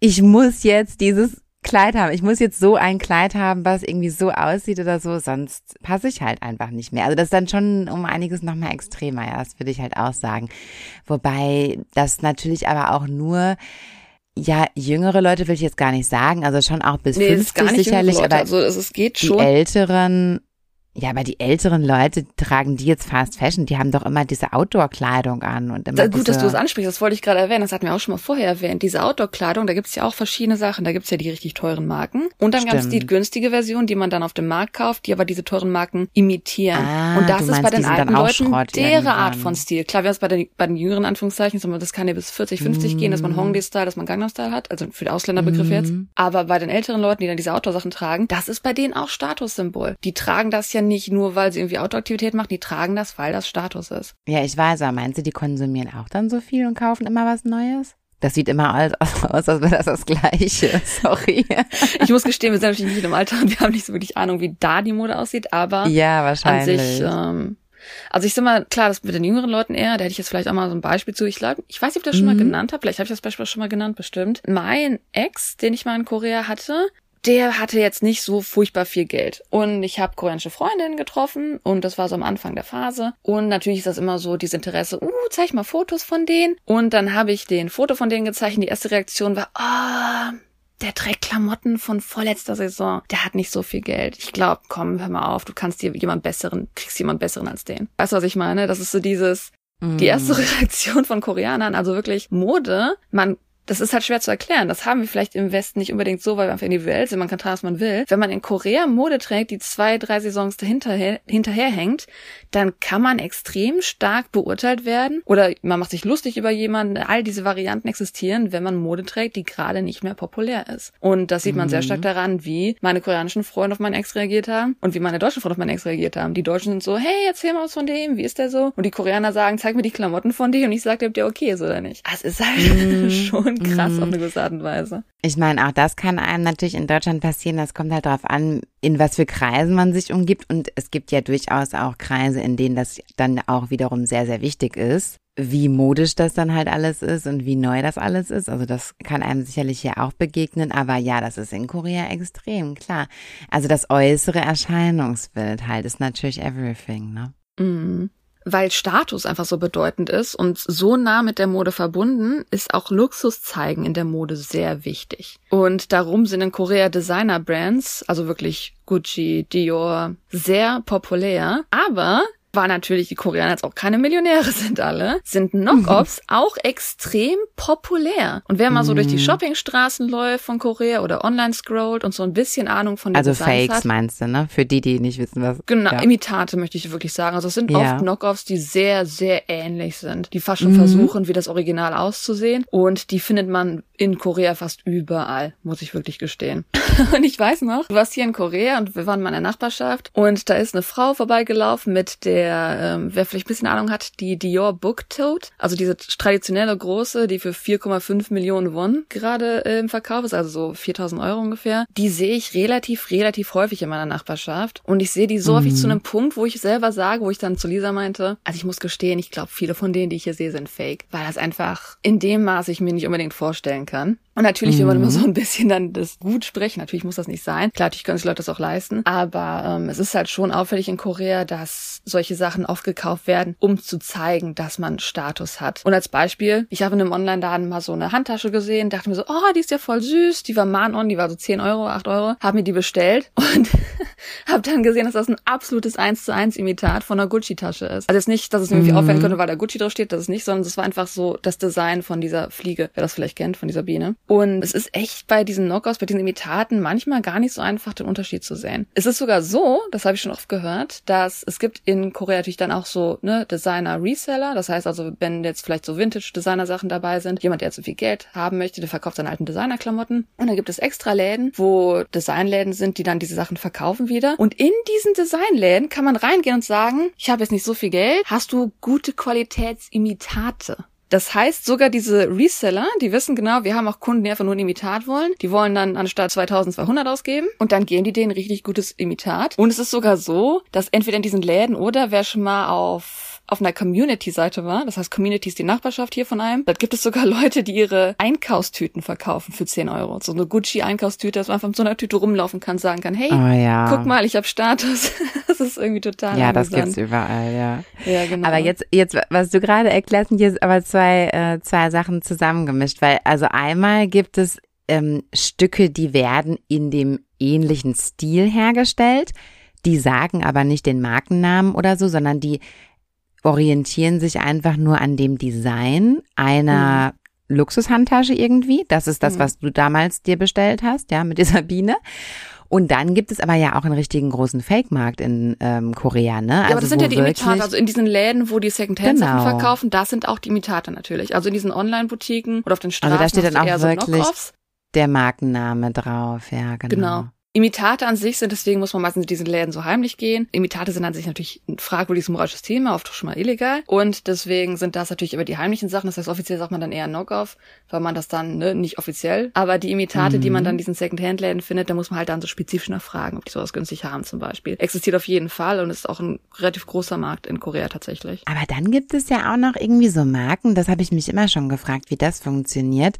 B: ich muss jetzt dieses Kleid haben. Ich muss jetzt so ein Kleid haben, was irgendwie so aussieht oder so, sonst passe ich halt einfach nicht mehr. Also das ist dann schon um einiges nochmal extremer, ja, das würde ich halt auch sagen. Wobei das natürlich aber auch nur ja, jüngere Leute will ich jetzt gar nicht sagen, also schon auch bis nee, 50 sicherlich, aber
C: also es geht schon.
B: die älteren ja, aber die älteren Leute tragen die jetzt Fast Fashion, die haben doch immer diese Outdoor-Kleidung an und immer.
C: Da, gut, dass du es ansprichst, das wollte ich gerade erwähnen, das hatten wir auch schon mal vorher erwähnt. Diese Outdoor-Kleidung, da gibt's ja auch verschiedene Sachen. Da gibt's ja die richtig teuren Marken. Und dann gab's die günstige Version, die man dann auf dem Markt kauft, die aber diese teuren Marken imitieren.
B: Ah,
C: und das
B: ist
C: bei den alten Leuten deren
B: irgendwann.
C: Art von Stil. Klar, wir haben es bei den, bei den jüngeren Anführungszeichen, das kann ja bis 40, 50 mm. gehen, dass man Hongdae-Style, dass man Gangnam-Style hat, also für den Ausländerbegriff mm. jetzt. Aber bei den älteren Leuten, die dann diese Outdoor-Sachen tragen, das ist bei denen auch Statussymbol. Die tragen das ja nicht nur, weil sie irgendwie Outdoor-Aktivität machen, die tragen das, weil das Status ist.
B: Ja, ich weiß, aber meinst du, die konsumieren auch dann so viel und kaufen immer was Neues? Das sieht immer alles aus, als wäre das das Gleiche. Sorry.
C: Ich muss gestehen, wir sind natürlich nicht im Alter und wir haben nicht so wirklich Ahnung, wie da die Mode aussieht, aber
B: ja, wahrscheinlich.
C: an sich, ähm, also ich sag mal, klar, das mit den jüngeren Leuten eher, da hätte ich jetzt vielleicht auch mal so ein Beispiel zu. Ich glaube, ich weiß nicht, ob ich das schon mhm. mal genannt habe, vielleicht habe ich das Beispiel schon mal genannt, bestimmt. Mein Ex, den ich mal in Korea hatte, der hatte jetzt nicht so furchtbar viel Geld. Und ich habe koreanische Freundinnen getroffen und das war so am Anfang der Phase. Und natürlich ist das immer so dieses Interesse, uh, zeig mal Fotos von denen. Und dann habe ich den Foto von denen gezeichnet. Die erste Reaktion war, ah, oh, der trägt Klamotten von vorletzter Saison. Der hat nicht so viel Geld. Ich glaube, komm, hör mal auf, du kannst dir jemand besseren, kriegst jemand besseren als den. Weißt du, was ich meine? Das ist so dieses, die erste Reaktion von Koreanern, also wirklich Mode, man das ist halt schwer zu erklären. Das haben wir vielleicht im Westen nicht unbedingt so, weil wir einfach individuell sind. Man kann tragen, was man will. Wenn man in Korea Mode trägt, die zwei, drei Saisons dahinter, hinterherhängt, dann kann man extrem stark beurteilt werden. Oder man macht sich lustig über jemanden. All diese Varianten existieren, wenn man Mode trägt, die gerade nicht mehr populär ist. Und das sieht man mhm. sehr stark daran, wie meine koreanischen Freunde auf meinen Ex reagiert haben und wie meine deutschen Freunde auf meinen Ex reagiert haben. Die Deutschen sind so, hey, erzähl mal was von dem, wie ist der so? Und die Koreaner sagen, zeig mir die Klamotten von dir. Und ich sage, ob der okay ist oder nicht. Das ist halt mhm. schon schon krass mhm. auf eine gewisse Art und Weise.
B: Ich meine, auch das kann einem natürlich in Deutschland passieren. Das kommt halt darauf an, in was für Kreisen man sich umgibt. Und es gibt ja durchaus auch Kreise, in denen das dann auch wiederum sehr, sehr wichtig ist wie modisch das dann halt alles ist und wie neu das alles ist. Also das kann einem sicherlich hier auch begegnen, aber ja, das ist in Korea extrem, klar. Also das äußere Erscheinungsbild halt ist natürlich everything, ne?
C: Mhm weil Status einfach so bedeutend ist und so nah mit der Mode verbunden, ist auch Luxus zeigen in der Mode sehr wichtig. Und darum sind in Korea Designer Brands, also wirklich Gucci, Dior, sehr populär. Aber war natürlich die Koreaner jetzt auch keine Millionäre sind alle, sind Knock-Offs auch extrem populär. Und wer mal so durch die mhm. Shoppingstraßen läuft von Korea oder online scrollt und so ein bisschen Ahnung von den
B: Also Designs Fakes hat, meinst du, ne? Für die, die nicht wissen, was.
C: Genau, ja. Imitate möchte ich wirklich sagen. Also es sind ja. oft Knock-Offs, die sehr, sehr ähnlich sind. Die fast schon mhm. versuchen, wie das Original auszusehen. Und die findet man in Korea fast überall, muss ich wirklich gestehen. und ich weiß noch, du warst hier in Korea und wir waren in meiner Nachbarschaft und da ist eine Frau vorbeigelaufen mit der der, ähm, wer vielleicht ein bisschen Ahnung hat, die Dior Book Tote, also diese traditionelle große, die für 4,5 Millionen Won gerade äh, im Verkauf ist, also so 4000 Euro ungefähr, die sehe ich relativ, relativ häufig in meiner Nachbarschaft. Und ich sehe die so mhm. häufig zu einem Punkt, wo ich selber sage, wo ich dann zu Lisa meinte, also ich muss gestehen, ich glaube, viele von denen, die ich hier sehe, sind fake, weil das einfach in dem Maß ich mir nicht unbedingt vorstellen kann. Und natürlich will man immer so mhm. ein bisschen dann das gut sprechen. Natürlich muss das nicht sein. Klar, natürlich können sich Leute das auch leisten. Aber ähm, es ist halt schon auffällig in Korea, dass solche Sachen oft gekauft werden, um zu zeigen, dass man Status hat. Und als Beispiel, ich habe in einem Online-Laden mal so eine Handtasche gesehen, dachte mir so, oh, die ist ja voll süß. Die war Man-On, die war so 10 Euro, 8 Euro. Habe mir die bestellt und habe dann gesehen, dass das ein absolutes 1 zu 1 Imitat von einer Gucci-Tasche ist. Also jetzt nicht, dass es irgendwie mhm. auffällen könnte, weil da Gucci drauf steht, das ist nicht, sondern es war einfach so das Design von dieser Fliege, wer das vielleicht kennt, von dieser Biene. Und es ist echt bei diesen Knockouts, bei diesen Imitaten manchmal gar nicht so einfach, den Unterschied zu sehen. Es ist sogar so, das habe ich schon oft gehört, dass es gibt in Korea natürlich dann auch so ne Designer-Reseller. Das heißt also, wenn jetzt vielleicht so Vintage-Designer-Sachen dabei sind, jemand, der zu viel Geld haben möchte, der verkauft seine alten Designer-Klamotten. Und dann gibt es extra Läden, wo Designläden sind, die dann diese Sachen verkaufen wieder. Und in diesen Designläden kann man reingehen und sagen, ich habe jetzt nicht so viel Geld, hast du gute Qualitätsimitate? Das heißt, sogar diese Reseller, die wissen genau, wir haben auch Kunden, die einfach nur ein Imitat wollen. Die wollen dann anstatt 2200 ausgeben und dann geben die denen richtig gutes Imitat. Und es ist sogar so, dass entweder in diesen Läden oder wer schon mal auf auf einer Community-Seite war. Das heißt, Community ist die Nachbarschaft hier von einem. Da gibt es sogar Leute, die ihre Einkaufstüten verkaufen für 10 Euro. So eine Gucci-Einkaufstüte, dass man einfach mit so einer Tüte rumlaufen kann, sagen kann, hey, oh, ja. guck mal, ich habe Status. das ist irgendwie total
B: Ja, amüsant. das gibt's überall, ja.
C: Ja, genau.
B: Aber jetzt, jetzt, was du gerade erklärst, sind jetzt aber zwei, äh, zwei Sachen zusammengemischt, weil also einmal gibt es ähm, Stücke, die werden in dem ähnlichen Stil hergestellt. Die sagen aber nicht den Markennamen oder so, sondern die orientieren sich einfach nur an dem Design einer mhm. Luxushandtasche irgendwie. Das ist das, mhm. was du damals dir bestellt hast, ja, mit dieser Biene. Und dann gibt es aber ja auch einen richtigen großen Fake-Markt in ähm, Korea, ne?
C: Ja, also aber das sind ja die Imitate. Also in diesen Läden, wo die Secondhand-Sachen genau. verkaufen, das sind auch die Imitate natürlich. Also in diesen Online-Boutiquen oder auf den Straßen.
B: Also da steht dann auch wirklich so der Markenname drauf, ja, genau.
C: Genau. Imitate an sich sind, deswegen muss man meistens in diesen Läden so heimlich gehen. Imitate sind an sich natürlich ein fragwürdiges moralisches Thema, oft schon mal illegal. Und deswegen sind das natürlich immer die heimlichen Sachen. Das heißt, offiziell sagt man dann eher Knock-off, weil man das dann, ne, nicht offiziell. Aber die Imitate, mhm. die man dann in diesen Second-Hand-Läden findet, da muss man halt dann so spezifisch nachfragen, ob die sowas günstig haben zum Beispiel. Existiert auf jeden Fall und ist auch ein relativ großer Markt in Korea tatsächlich.
B: Aber dann gibt es ja auch noch irgendwie so Marken, das habe ich mich immer schon gefragt, wie das funktioniert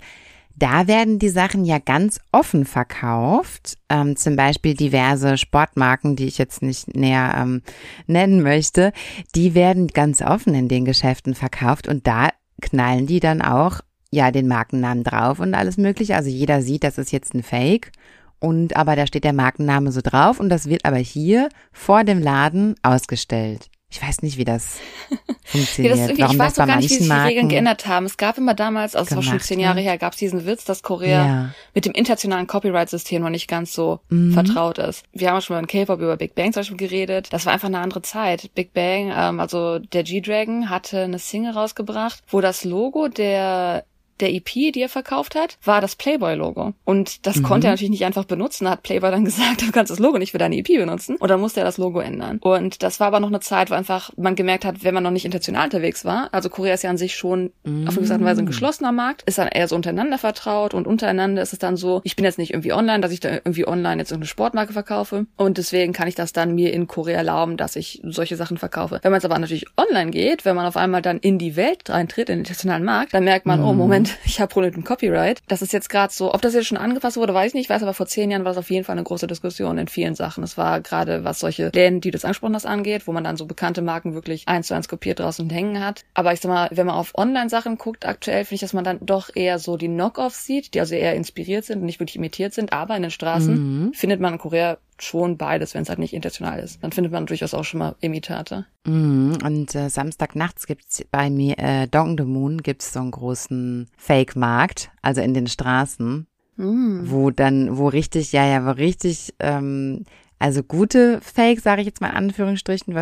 B: da werden die Sachen ja ganz offen verkauft, ähm, zum Beispiel diverse Sportmarken, die ich jetzt nicht näher ähm, nennen möchte, die werden ganz offen in den Geschäften verkauft und da knallen die dann auch ja den Markennamen drauf und alles mögliche. Also jeder sieht, das ist jetzt ein Fake. Und aber da steht der Markenname so drauf und das wird aber hier vor dem Laden ausgestellt. Ich weiß nicht, wie das funktioniert.
C: ja, das Warum ich weiß das bei gar nicht, wie sich die Regeln geändert haben. Es gab immer damals, also es war schon zehn Jahre her, gab es diesen Witz, dass Korea ja. mit dem internationalen Copyright-System noch nicht ganz so mhm. vertraut ist. Wir haben schon mal in K-Pop über Big Bang zum Beispiel geredet. Das war einfach eine andere Zeit. Big Bang, ähm, also der G-Dragon hatte eine Single rausgebracht, wo das Logo der der EP, die er verkauft hat, war das Playboy-Logo. Und das mhm. konnte er natürlich nicht einfach benutzen. Da hat Playboy dann gesagt, du kannst das Logo nicht für deine EP benutzen. Und dann musste er das Logo ändern. Und das war aber noch eine Zeit, wo einfach man gemerkt hat, wenn man noch nicht international unterwegs war, also Korea ist ja an sich schon mhm. auf eine gewisse Weise ein geschlossener Markt, ist dann eher so untereinander vertraut und untereinander ist es dann so, ich bin jetzt nicht irgendwie online, dass ich da irgendwie online jetzt irgendeine Sportmarke verkaufe. Und deswegen kann ich das dann mir in Korea erlauben, dass ich solche Sachen verkaufe. Wenn man es aber natürlich online geht, wenn man auf einmal dann in die Welt reintritt, in den internationalen Markt, dann merkt man, oh, mhm. oh Moment, Moment, ich habe mit dem Copyright. Das ist jetzt gerade so, ob das jetzt schon angepasst wurde, weiß ich nicht. Ich weiß aber, vor zehn Jahren war das auf jeden Fall eine große Diskussion in vielen Sachen. Es war gerade, was solche Läden, die das angesprochen hast, angeht, wo man dann so bekannte Marken wirklich eins zu eins kopiert draußen hängen hat. Aber ich sag mal, wenn man auf Online-Sachen guckt, aktuell finde ich, dass man dann doch eher so die Knock-Offs sieht, die also eher inspiriert sind und nicht wirklich imitiert sind. Aber in den Straßen mhm. findet man in Korea schon beides, wenn es halt nicht intentional ist. Dann findet man durchaus auch schon mal Imitate.
B: Mm, und äh, Samstagnachts gibt's bei mir, äh, Dong the Moon, gibt's so einen großen Fake-Markt, also in den Straßen, mm. wo dann, wo richtig, ja, ja, wo richtig, ähm, also gute Fake, sage ich jetzt mal in Anführungsstrichen,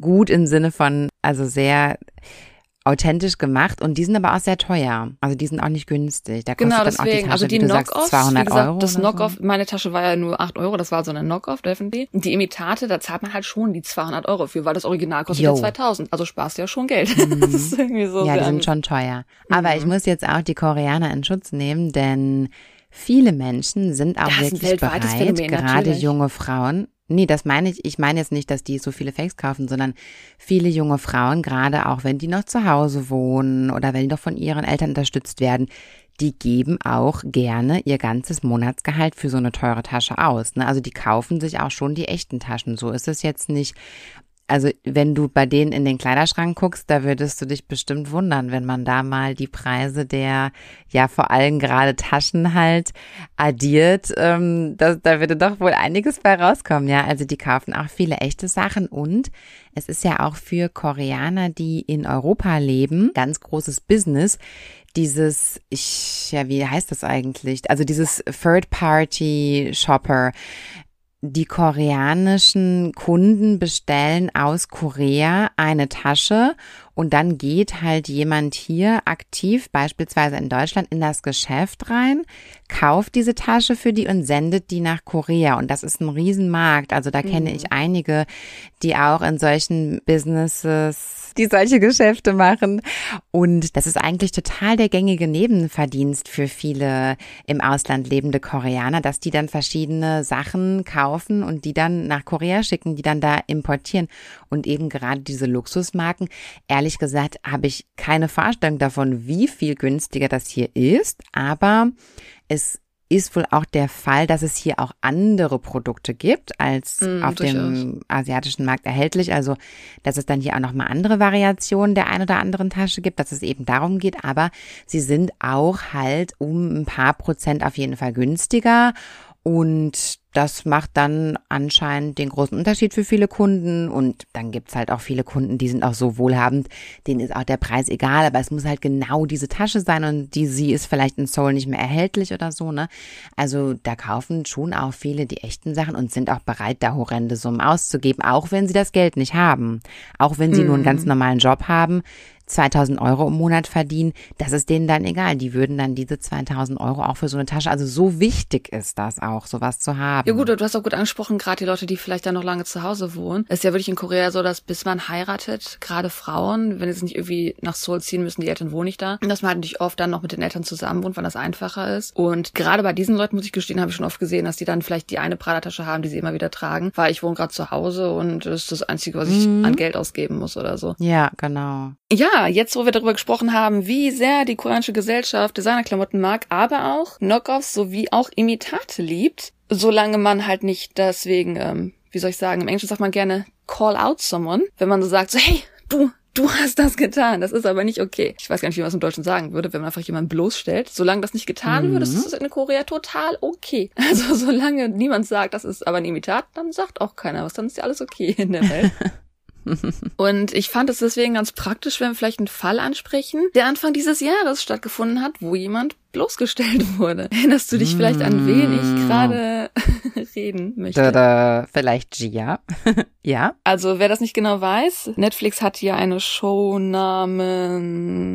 B: gut im Sinne von, also sehr authentisch gemacht und die sind aber auch sehr teuer. Also die sind auch nicht günstig. Da
C: genau, kostet genau, deswegen. Tasche, also die Knock-Offs, 200 gesagt, Euro. Das Knock-Off, so. meine Tasche war ja nur 8 Euro, das war so eine Knock-Off, definitely. Die Imitate, da zahlt man halt schon die 200 Euro für, weil das Original kostet ja 2000. Also sparst du ja schon Geld.
B: Mhm. das ist irgendwie so ja, die sind schon teuer. Aber mhm. ich muss jetzt auch die Koreaner in Schutz nehmen, denn viele Menschen sind auch das wirklich bereit, Phänomen, gerade natürlich. junge Frauen, Nee, das meine ich. Ich meine jetzt nicht, dass die so viele Fakes kaufen, sondern viele junge Frauen, gerade auch wenn die noch zu Hause wohnen oder wenn die noch von ihren Eltern unterstützt werden, die geben auch gerne ihr ganzes Monatsgehalt für so eine teure Tasche aus. Ne? Also die kaufen sich auch schon die echten Taschen. So ist es jetzt nicht also wenn du bei denen in den Kleiderschrank guckst, da würdest du dich bestimmt wundern, wenn man da mal die Preise der, ja vor allem gerade Taschen halt addiert. Ähm, das, da würde doch wohl einiges bei rauskommen, ja. Also die kaufen auch viele echte Sachen und es ist ja auch für Koreaner, die in Europa leben, ganz großes Business. Dieses, ich, ja, wie heißt das eigentlich? Also dieses Third-Party-Shopper die koreanischen Kunden bestellen aus Korea eine Tasche und dann geht halt jemand hier aktiv, beispielsweise in Deutschland, in das Geschäft rein, kauft diese Tasche für die und sendet die nach Korea. Und das ist ein Riesenmarkt. Also da mhm. kenne ich einige, die auch in solchen Businesses die solche Geschäfte machen. Und das ist eigentlich total der gängige Nebenverdienst für viele im Ausland lebende Koreaner, dass die dann verschiedene Sachen kaufen und die dann nach Korea schicken, die dann da importieren. Und eben gerade diese Luxusmarken, ehrlich gesagt, habe ich keine Vorstellung davon, wie viel günstiger das hier ist. Aber es ist wohl auch der Fall, dass es hier auch andere Produkte gibt als mm, auf dem asiatischen Markt erhältlich. Also, dass es dann hier auch nochmal andere Variationen der ein oder anderen Tasche gibt, dass es eben darum geht. Aber sie sind auch halt um ein paar Prozent auf jeden Fall günstiger. Und das macht dann anscheinend den großen Unterschied für viele Kunden. Und dann gibt's halt auch viele Kunden, die sind auch so wohlhabend, denen ist auch der Preis egal, aber es muss halt genau diese Tasche sein und die sie ist vielleicht in Seoul nicht mehr erhältlich oder so, ne? Also da kaufen schon auch viele die echten Sachen und sind auch bereit, da horrende Summen auszugeben, auch wenn sie das Geld nicht haben. Auch wenn sie mhm. nur einen ganz mhm. normalen Job haben, 2000 Euro im Monat verdienen, das ist denen dann egal. Die würden dann diese 2000 Euro auch für so eine Tasche, also so wichtig ist das auch, sowas zu haben.
C: Ja gut, du hast auch gut angesprochen, gerade die Leute, die vielleicht dann noch lange zu Hause wohnen. Es ist ja wirklich in Korea so, dass bis man heiratet, gerade Frauen, wenn sie nicht irgendwie nach Seoul ziehen müssen, die Eltern wohnen nicht da, dass man halt natürlich oft dann noch mit den Eltern zusammen wohnt, weil das einfacher ist. Und gerade bei diesen Leuten, muss ich gestehen, habe ich schon oft gesehen, dass die dann vielleicht die eine Prada-Tasche haben, die sie immer wieder tragen, weil ich wohne gerade zu Hause und das ist das Einzige, was ich mhm. an Geld ausgeben muss oder so.
B: Ja, genau.
C: Ja, jetzt wo wir darüber gesprochen haben, wie sehr die koreanische Gesellschaft Designerklamotten mag, aber auch Knockoffs sowie auch Imitate liebt, solange man halt nicht deswegen, ähm, wie soll ich sagen, im Englischen sagt man gerne call out someone, wenn man so sagt, so hey, du, du hast das getan, das ist aber nicht okay. Ich weiß gar nicht, wie man es im Deutschen sagen würde, wenn man einfach jemanden bloßstellt. Solange das nicht getan
B: Mhm.
C: wird, ist es in Korea total okay. Also solange niemand sagt, das ist aber ein Imitat, dann sagt auch keiner was, dann ist ja alles okay in der Welt. Und ich fand es deswegen ganz praktisch, wenn wir vielleicht einen Fall ansprechen, der Anfang dieses Jahres stattgefunden hat, wo jemand bloßgestellt wurde. Erinnerst du dich vielleicht an wen ich gerade reden möchte?
B: Da, da, vielleicht Gia. ja.
C: Also, wer das nicht genau weiß, Netflix hat hier eine Show namens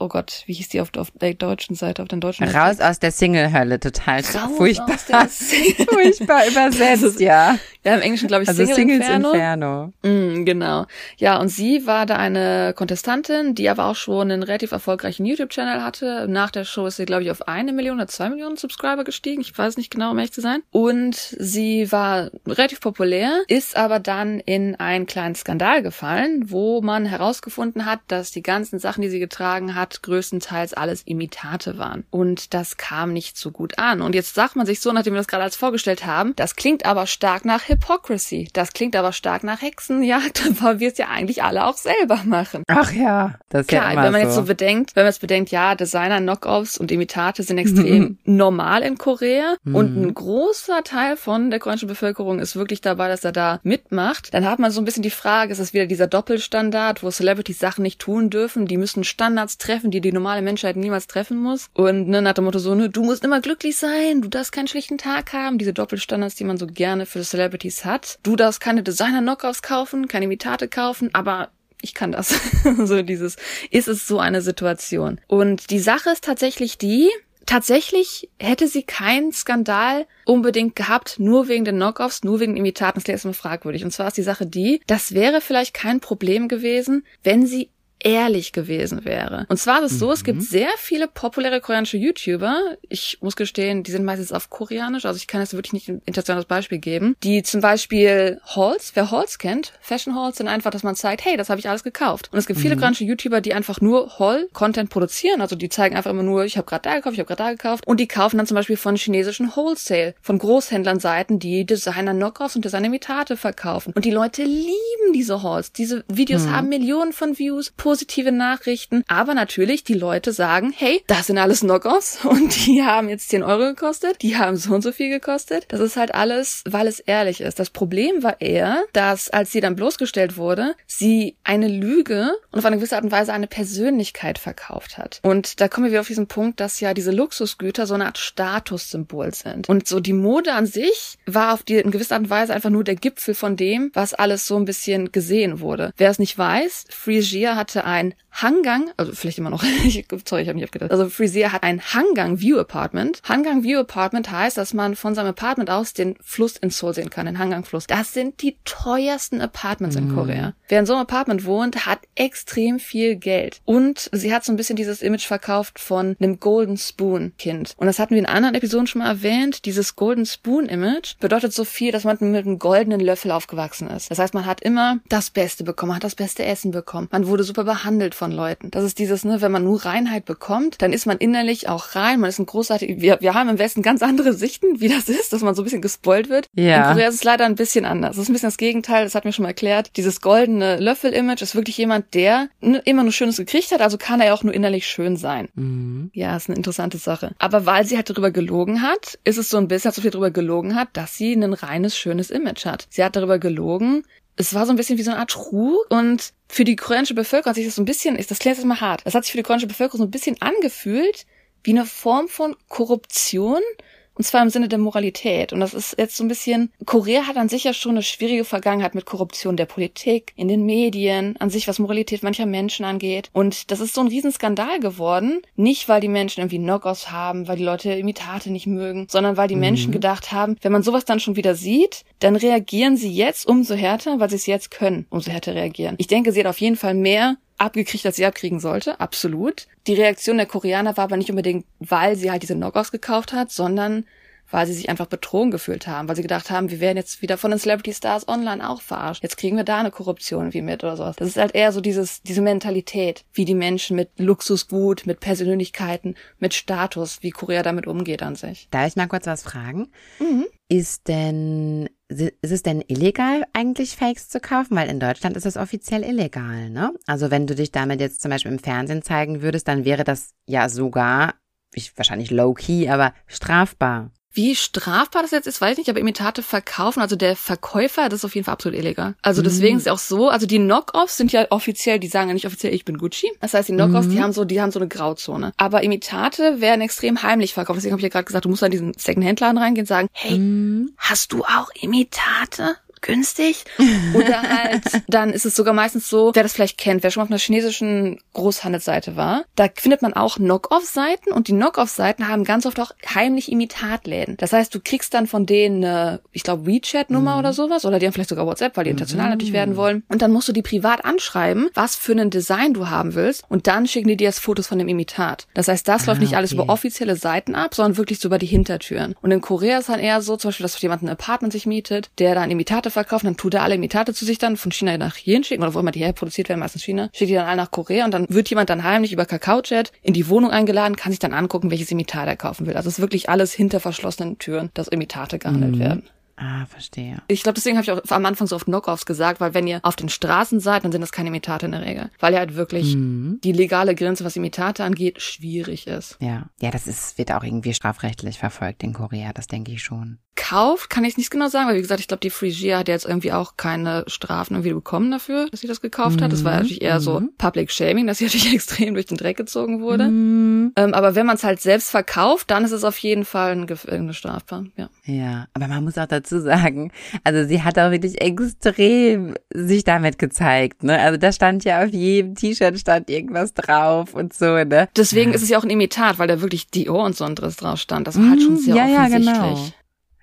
C: oh Gott, wie hieß die auf, auf der deutschen Seite, auf den deutschen
B: Raus aus der Single-Hölle, total
C: Raus
B: furchtbar.
C: aus der Single-
B: furchtbar übersetzt, ja.
C: Ja, im Englischen glaube ich
B: Also
C: Single
B: Singles
C: Inferno.
B: Inferno.
C: Mm, genau. Ja, und sie war da eine Kontestantin, die aber auch schon einen relativ erfolgreichen YouTube-Channel hatte. Nach der Show ist sie, glaube ich, auf eine Million oder zwei Millionen Subscriber gestiegen. Ich weiß nicht genau, um ehrlich zu sein. Und sie war relativ populär, ist aber dann in einen kleinen Skandal gefallen, wo man herausgefunden hat, dass die ganzen Sachen, die sie getragen hat, größtenteils alles Imitate waren. Und das kam nicht so gut an. Und jetzt sagt man sich so, nachdem wir das gerade als vorgestellt haben, das klingt aber stark nach Hypocrisy. Das klingt aber stark nach Hexenjagd, weil wir es ja eigentlich alle auch selber machen.
B: Ach ja, das ist
C: Klar,
B: ja
C: wenn man
B: so.
C: jetzt so bedenkt, wenn man jetzt bedenkt, ja, Designer, Knockoffs und Imitate sind extrem normal in Korea und ein großer Teil von der koreanischen Bevölkerung ist wirklich dabei, dass er da mitmacht, dann hat man so ein bisschen die Frage, ist es wieder dieser Doppelstandard, wo Celebrities Sachen nicht tun dürfen, die müssen Standards treffen, die die normale Menschheit niemals treffen muss und ne, nach dem Motto so, ne, du musst immer glücklich sein, du darfst keinen schlechten Tag haben, diese Doppelstandards, die man so gerne für Celebrities hat. Du darfst keine Designer-Knockoffs kaufen, keine Imitate kaufen, aber ich kann das. so dieses, ist es so eine Situation. Und die Sache ist tatsächlich die, tatsächlich hätte sie keinen Skandal unbedingt gehabt, nur wegen den Knockoffs, nur wegen Imitaten. Das ist erstmal fragwürdig. Und zwar ist die Sache die, das wäre vielleicht kein Problem gewesen, wenn sie ehrlich gewesen wäre. Und zwar ist es so, es gibt sehr viele populäre koreanische YouTuber. Ich muss gestehen, die sind meistens auf Koreanisch, also ich kann jetzt wirklich nicht ein internationales Beispiel geben, die zum Beispiel Hauls, wer Hauls kennt, Fashion Hauls sind einfach, dass man zeigt, hey, das habe ich alles gekauft. Und es gibt viele koreanische YouTuber, die einfach nur Haul-Content produzieren, also die zeigen einfach immer nur, ich habe gerade da gekauft, ich habe gerade da gekauft und die kaufen dann zum Beispiel von chinesischen Wholesale, von Großhändlern-Seiten, die Designer-Knockoffs und Designer-Imitate verkaufen. Und die Leute lieben diese Hauls. Diese Videos haben Millionen von Views, positive Nachrichten, aber natürlich die Leute sagen, hey, das sind alles Knockoffs und die haben jetzt 10 Euro gekostet, die haben so und so viel gekostet. Das ist halt alles, weil es ehrlich ist. Das Problem war eher, dass als sie dann bloßgestellt wurde, sie eine Lüge und auf eine gewisse Art und Weise eine Persönlichkeit verkauft hat. Und da kommen wir wieder auf diesen Punkt, dass ja diese Luxusgüter so eine Art Statussymbol sind. Und so die Mode an sich war auf die in gewisser Art und Weise einfach nur der Gipfel von dem, was alles so ein bisschen gesehen wurde. Wer es nicht weiß, Frisia hatte ein Hangang, also vielleicht immer noch, ich, sorry, ich habe nicht aufgedacht. Also Frisia hat ein Hangang View Apartment. Hangang View Apartment heißt, dass man von seinem Apartment aus den Fluss in Seoul sehen kann, den Hangang Fluss. Das sind die teuersten Apartments in Korea. Wer in so einem Apartment wohnt, hat extrem viel Geld. Und sie hat so ein bisschen dieses Image verkauft von einem Golden Spoon Kind. Und das hatten wir in anderen Episoden schon mal erwähnt. Dieses Golden Spoon Image bedeutet so viel, dass man mit einem goldenen Löffel aufgewachsen ist. Das heißt, man hat immer das Beste bekommen, hat das beste Essen bekommen. Man wurde super behandelt von Leuten. Das ist dieses, ne, wenn man nur Reinheit bekommt, dann ist man innerlich auch rein. Man ist ein großartig, wir, wir haben im Westen ganz andere Sichten, wie das ist, dass man so ein bisschen gespoilt wird.
B: Ja.
C: In Korea ist es leider ein bisschen anders. Das ist ein bisschen das Gegenteil, das hat mir schon mal erklärt. Dieses goldene Löffel-Image ist wirklich jemand, der immer nur Schönes gekriegt hat, also kann er auch nur innerlich schön sein.
B: Mhm.
C: Ja, ist eine interessante Sache. Aber weil sie halt darüber gelogen hat, ist es so ein bisschen, so viel darüber gelogen hat, dass sie ein reines, schönes Image hat. Sie hat darüber gelogen, es war so ein bisschen wie so eine Art Trug und für die koreanische Bevölkerung hat sich das so ein bisschen, das klingt jetzt mal hart, das hat sich für die koreanische Bevölkerung so ein bisschen angefühlt wie eine Form von Korruption und zwar im Sinne der Moralität. Und das ist jetzt so ein bisschen, Korea hat an sich ja schon eine schwierige Vergangenheit mit Korruption der Politik, in den Medien, an sich was Moralität mancher Menschen angeht. Und das ist so ein Riesenskandal geworden. Nicht, weil die Menschen irgendwie Knockouts haben, weil die Leute Imitate nicht mögen, sondern weil die Menschen gedacht haben, wenn man sowas dann schon wieder sieht, dann reagieren sie jetzt umso härter, weil sie es jetzt können, umso härter reagieren. Ich denke, sie hat auf jeden Fall mehr abgekriegt, als sie abkriegen sollte, absolut. Die Reaktion der Koreaner war aber nicht unbedingt, weil sie halt diese Knockouts gekauft hat, sondern weil sie sich einfach betrogen gefühlt haben, weil sie gedacht haben, wir werden jetzt wieder von den Celebrity Stars online auch verarscht. Jetzt kriegen wir da eine Korruption wie mit oder sowas. Das ist halt eher so dieses, diese Mentalität, wie die Menschen mit Luxusgut, mit Persönlichkeiten, mit Status, wie Korea damit umgeht an sich.
B: Darf ich mal kurz was fragen? Mhm. Ist denn, ist es denn illegal eigentlich Fakes zu kaufen? Weil in Deutschland ist es offiziell illegal, ne? Also wenn du dich damit jetzt zum Beispiel im Fernsehen zeigen würdest, dann wäre das ja sogar, ich, wahrscheinlich low key, aber strafbar.
C: Wie strafbar das jetzt ist, weiß ich nicht, aber Imitate verkaufen, also der Verkäufer, das ist auf jeden Fall absolut illegal. Also deswegen mhm. ist es auch so, also die Knockoffs sind ja offiziell, die sagen ja nicht offiziell, ich bin Gucci. Das heißt, die Knockoffs, mhm. die haben so, die haben so eine Grauzone. Aber Imitate werden extrem heimlich verkauft. Deswegen habe ich ja gerade gesagt, du musst an diesen Second-Hand-Laden reingehen und sagen, hey, mhm. hast du auch Imitate? Günstig. Oder halt, dann ist es sogar meistens so, wer das vielleicht kennt, wer schon mal auf einer chinesischen Großhandelsseite war, da findet man auch Knock-off-Seiten und die Knock-off-Seiten haben ganz oft auch heimlich Imitatläden. Das heißt, du kriegst dann von denen eine, ich glaube, WeChat-Nummer mhm. oder sowas oder die haben vielleicht sogar WhatsApp, weil die international mhm. natürlich werden wollen. Und dann musst du die privat anschreiben, was für ein Design du haben willst und dann schicken die dir jetzt Fotos von dem Imitat. Das heißt, das ah, läuft nicht okay. alles über offizielle Seiten ab, sondern wirklich so über die Hintertüren. Und in Korea ist dann eher so, zum Beispiel, dass jemand ein Apartment sich mietet, der dann Imitate Imitate verkaufen, dann tut er alle Imitate zu sich dann von China nach hier schicken oder wo immer die herproduziert werden, meistens China, schickt die dann alle nach Korea und dann wird jemand dann heimlich über Kakaojet in die Wohnung eingeladen, kann sich dann angucken, welches Imitat er kaufen will. Also es ist wirklich alles hinter verschlossenen Türen, dass Imitate gehandelt mhm. werden.
B: Ah, verstehe.
C: Ich glaube, deswegen habe ich auch am Anfang so oft Knockoffs gesagt, weil wenn ihr auf den Straßen seid, dann sind das keine Imitate in der Regel. Weil ja halt wirklich mhm. die legale Grenze, was Imitate angeht, schwierig ist.
B: Ja. Ja, das ist, wird auch irgendwie strafrechtlich verfolgt in Korea, das denke ich schon
C: gekauft, kann ich nicht genau sagen, weil wie gesagt, ich glaube, die Phrygia hat jetzt irgendwie auch keine Strafen irgendwie bekommen dafür, dass sie das gekauft hat. Das war mhm. natürlich eher so mhm. Public Shaming, dass sie natürlich extrem durch den Dreck gezogen wurde. Mhm. Ähm, aber wenn man es halt selbst verkauft, dann ist es auf jeden Fall eine, eine strafbar, ja.
B: Ja, aber man muss auch dazu sagen, also sie hat auch wirklich extrem sich damit gezeigt, ne? Also da stand ja auf jedem T-Shirt stand irgendwas drauf und so, ne?
C: Deswegen ja. ist es ja auch ein Imitat, weil da wirklich Dior und so ein Driss drauf stand. Das war halt schon sehr ja, offensichtlich. Ja, genau.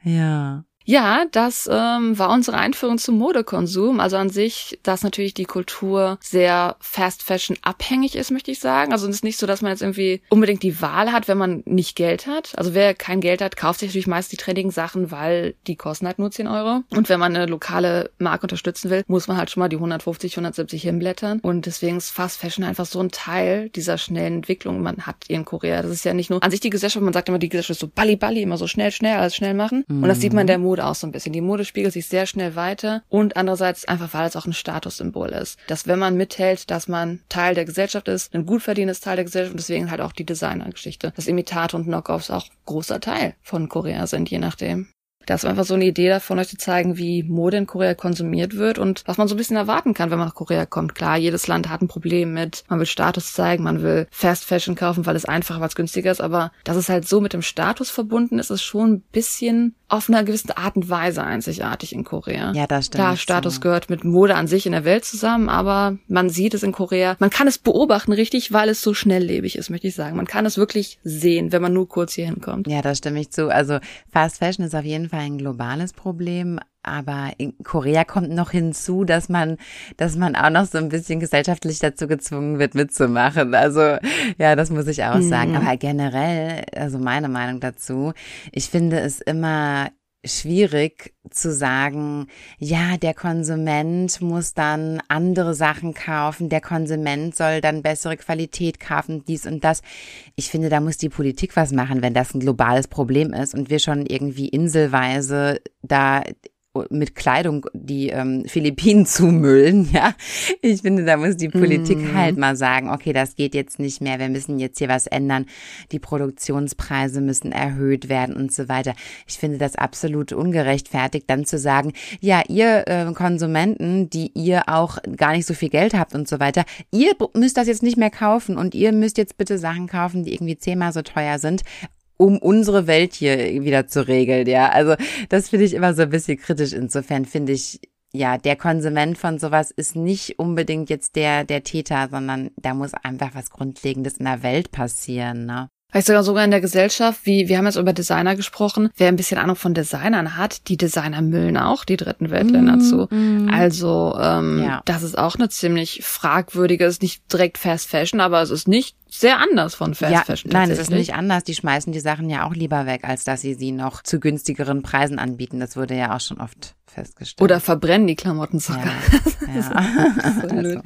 B: Ja.
C: Ja, das ähm, war unsere Einführung zum Modekonsum. Also an sich, dass natürlich die Kultur sehr Fast Fashion abhängig ist, möchte ich sagen. Also es ist nicht so, dass man jetzt irgendwie unbedingt die Wahl hat, wenn man nicht Geld hat. Also wer kein Geld hat, kauft sich natürlich meist die trendigen Sachen, weil die kosten halt nur 10 Euro. Und wenn man eine lokale Marke unterstützen will, muss man halt schon mal die 150, 170 hinblättern. Und deswegen ist Fast Fashion einfach so ein Teil dieser schnellen Entwicklung, man hat in Korea. Das ist ja nicht nur an sich die Gesellschaft, man sagt immer, die Gesellschaft ist so balli balli, immer so schnell, schnell, alles schnell machen. Mhm. Und das sieht man in der Mode auch so ein bisschen. Die Mode spiegelt sich sehr schnell weiter und andererseits einfach, weil es auch ein Statussymbol ist. Dass wenn man mithält, dass man Teil der Gesellschaft ist, ein gut verdientes Teil der Gesellschaft und deswegen halt auch die Designergeschichte. Dass Imitate und Knockoffs auch großer Teil von Korea sind, je nachdem. Das war einfach so eine Idee davon, euch zu zeigen, wie Mode in Korea konsumiert wird und was man so ein bisschen erwarten kann, wenn man nach Korea kommt. Klar, jedes Land hat ein Problem mit, man will Status zeigen, man will Fast Fashion kaufen, weil es einfacher, weil es günstiger ist, aber dass es halt so mit dem Status verbunden ist, ist schon ein bisschen auf einer gewissen Art und Weise einzigartig in Korea.
B: Ja, das stimmt.
C: Klar, Status so. gehört mit Mode an sich in der Welt zusammen, aber man sieht es in Korea. Man kann es beobachten, richtig, weil es so schnelllebig ist, möchte ich sagen. Man kann es wirklich sehen, wenn man nur kurz hier hinkommt.
B: Ja, da stimme ich zu. Also Fast Fashion ist auf jeden Fall ein globales Problem, aber in Korea kommt noch hinzu, dass man, dass man auch noch so ein bisschen gesellschaftlich dazu gezwungen wird, mitzumachen. Also ja, das muss ich auch mhm. sagen. Aber generell, also meine Meinung dazu, ich finde es immer schwierig zu sagen, ja, der Konsument muss dann andere Sachen kaufen, der Konsument soll dann bessere Qualität kaufen, dies und das. Ich finde, da muss die Politik was machen, wenn das ein globales Problem ist und wir schon irgendwie inselweise da mit Kleidung die ähm, Philippinen zumüllen, ja. Ich finde, da muss die Politik mm. halt mal sagen, okay, das geht jetzt nicht mehr, wir müssen jetzt hier was ändern, die Produktionspreise müssen erhöht werden und so weiter. Ich finde das absolut ungerechtfertigt, dann zu sagen, ja, ihr äh, Konsumenten, die ihr auch gar nicht so viel Geld habt und so weiter, ihr müsst das jetzt nicht mehr kaufen und ihr müsst jetzt bitte Sachen kaufen, die irgendwie zehnmal so teuer sind um unsere Welt hier wieder zu regeln, ja. Also das finde ich immer so ein bisschen kritisch. Insofern finde ich, ja, der Konsument von sowas ist nicht unbedingt jetzt der, der Täter, sondern da muss einfach was Grundlegendes in der Welt passieren, ne?
C: Vielleicht sogar sogar in der Gesellschaft, wie wir haben jetzt über Designer gesprochen, wer ein bisschen Ahnung von Designern hat, die Designer müllen auch die dritten Weltländer mm, zu. Mm. Also ähm, ja. das ist auch eine ziemlich fragwürdige, ist nicht direkt Fast Fashion, aber es ist nicht sehr anders von Fast
B: ja,
C: Fashion.
B: Nein, es ist nicht anders. Die schmeißen die Sachen ja auch lieber weg, als dass sie sie noch zu günstigeren Preisen anbieten. Das wurde ja auch schon oft festgestellt.
C: Oder verbrennen die Klamotten sogar.
B: ja. ja.
C: So blöd.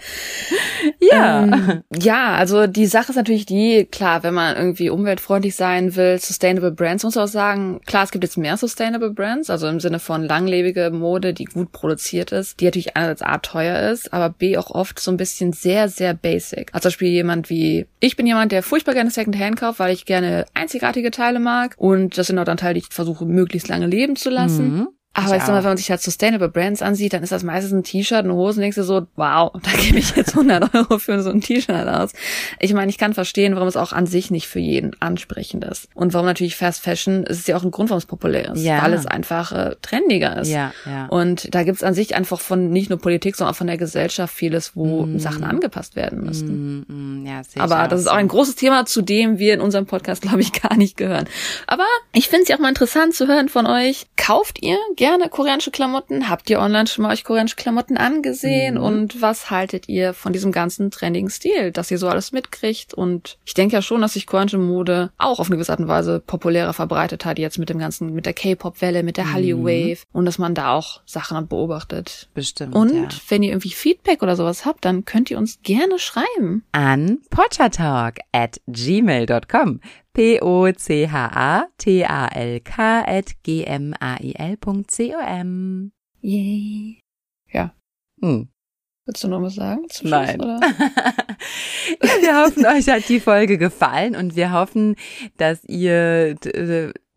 B: ja.
C: Ähm, ja, also die Sache ist natürlich die, klar, wenn man irgendwie umweltfreundlich sein will, Sustainable Brands, muss man auch sagen, klar, es gibt jetzt mehr Sustainable Brands, also im Sinne von langlebige Mode, die gut produziert ist, die natürlich einerseits A teuer ist, aber B auch oft so ein bisschen sehr, sehr basic. Also zum Beispiel jemand wie, ich bin jemand, der furchtbar gerne Secondhand kauft, weil ich gerne einzigartige Teile mag und das sind auch dann Teile, die ich versuche, möglichst lange leben zu lassen.
B: Mhm.
C: Aber ich, sag mal, wenn man sich halt Sustainable Brands ansieht, dann ist das meistens ein T-Shirt, eine Hose, und denkst du so, wow, da gebe ich jetzt 100 Euro für so ein T-Shirt aus. Ich meine, ich kann verstehen, warum es auch an sich nicht für jeden ansprechend ist. Und warum natürlich Fast Fashion, es ist ja auch ein Grund, warum es populär ist.
B: Ja.
C: Weil es einfach äh, trendiger ist.
B: Ja, ja.
C: Und da gibt's an sich einfach von nicht nur Politik, sondern auch von der Gesellschaft vieles, wo
B: Mhm.
C: Sachen angepasst werden müssten.
B: Mm, mm, ja,
C: Aber das ist auch ein großes Thema, zu dem wir in unserem Podcast, glaube ich, gar nicht gehören. Aber ich finde es ja auch mal interessant zu hören von euch. Kauft ihr gerne koreanische Klamotten? Habt ihr online schon mal euch koreanische Klamotten angesehen?
B: Mhm.
C: Und was haltet ihr von diesem ganzen trendigen Stil, dass ihr so alles mitkriegt? Und ich denke ja schon, dass sich koreanische Mode auch auf eine gewisse Art und Weise populärer verbreitet hat, jetzt mit dem ganzen, mit der K-Pop-Welle, mit der Hallyu Wave. Und dass man da auch Sachen beobachtet.
B: Bestimmt.
C: Und
B: ja.
C: wenn ihr irgendwie Feedback oder sowas habt, dann könnt ihr uns gerne schreiben.
B: an pottertalk at gmail.com. P-O-C-H-A-T-A-L-K at g-m-a-i-l.com.
C: Yay.
B: Hm.
C: Willst du noch was sagen? Zum
B: Nein.
C: Schluss, oder?
B: ja, wir hoffen, euch hat die Folge gefallen und wir hoffen, dass ihr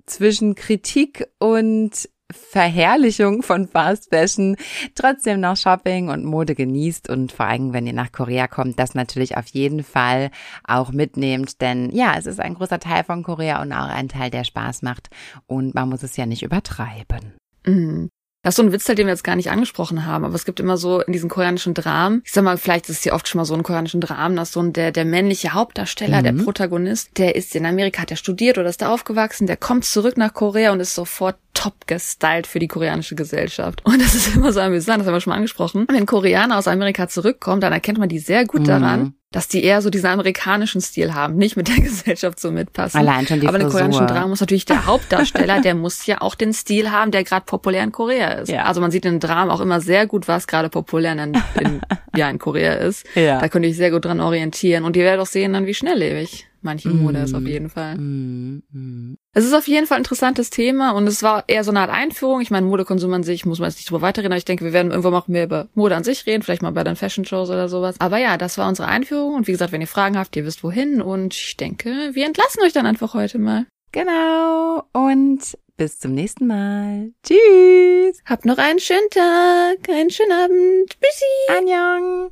B: zwischen Kritik und Verherrlichung von Fast Fashion trotzdem noch Shopping und Mode genießt und vor allem, wenn ihr nach Korea kommt, das natürlich auf jeden Fall auch mitnehmt, denn ja, es ist ein großer Teil von Korea und auch ein Teil, der Spaß macht und man muss es ja nicht übertreiben.
C: Mhm. Das ist so ein Witz, den wir jetzt gar nicht angesprochen haben, aber es gibt immer so in diesen koreanischen Dramen, ich sag mal, vielleicht ist es ja oft schon mal so in koreanischen Dramen, dass so ein, der, der männliche Hauptdarsteller,
B: Mhm.
C: der Protagonist, der ist in Amerika, hat der studiert oder ist da aufgewachsen, der kommt zurück nach Korea und ist sofort top gestylt für die koreanische Gesellschaft. Und das ist immer so amüsant, das haben wir schon mal angesprochen. Wenn Koreaner aus Amerika zurückkommen, dann erkennt man die sehr gut
B: Mhm.
C: daran, dass die eher so diesen amerikanischen Stil haben, nicht mit der Gesellschaft so mitpassen.
B: Allein schon die
C: Aber in koreanischen Dramen muss natürlich der Hauptdarsteller, der muss ja auch den Stil haben, der gerade populär in Korea ist.
B: Ja.
C: Also man sieht in den Dramen auch immer sehr gut, was gerade populär in, in, ja, in Korea ist.
B: Ja.
C: Da könnt ihr euch sehr gut dran orientieren. Und ihr werdet auch sehen dann, wie schnelllebig manche Mode ist auf
B: Mm.
C: jeden Fall.
B: Mm, mm.
C: Es ist auf jeden Fall ein interessantes Thema und es war eher so eine Art Einführung. Ich meine, Modekonsum an sich muss man jetzt nicht drüber weiterreden, aber ich denke, wir werden irgendwann mal mehr über Mode an sich reden, vielleicht mal bei den Fashion Shows oder sowas. Aber ja, das war unsere Einführung und wie gesagt, wenn ihr Fragen habt, ihr wisst wohin und ich denke, wir entlassen euch dann einfach heute mal.
B: Genau. Und bis zum nächsten Mal. Tschüss.
C: Habt noch einen schönen Tag, einen schönen Abend. Tschüssi.
B: Annyeong.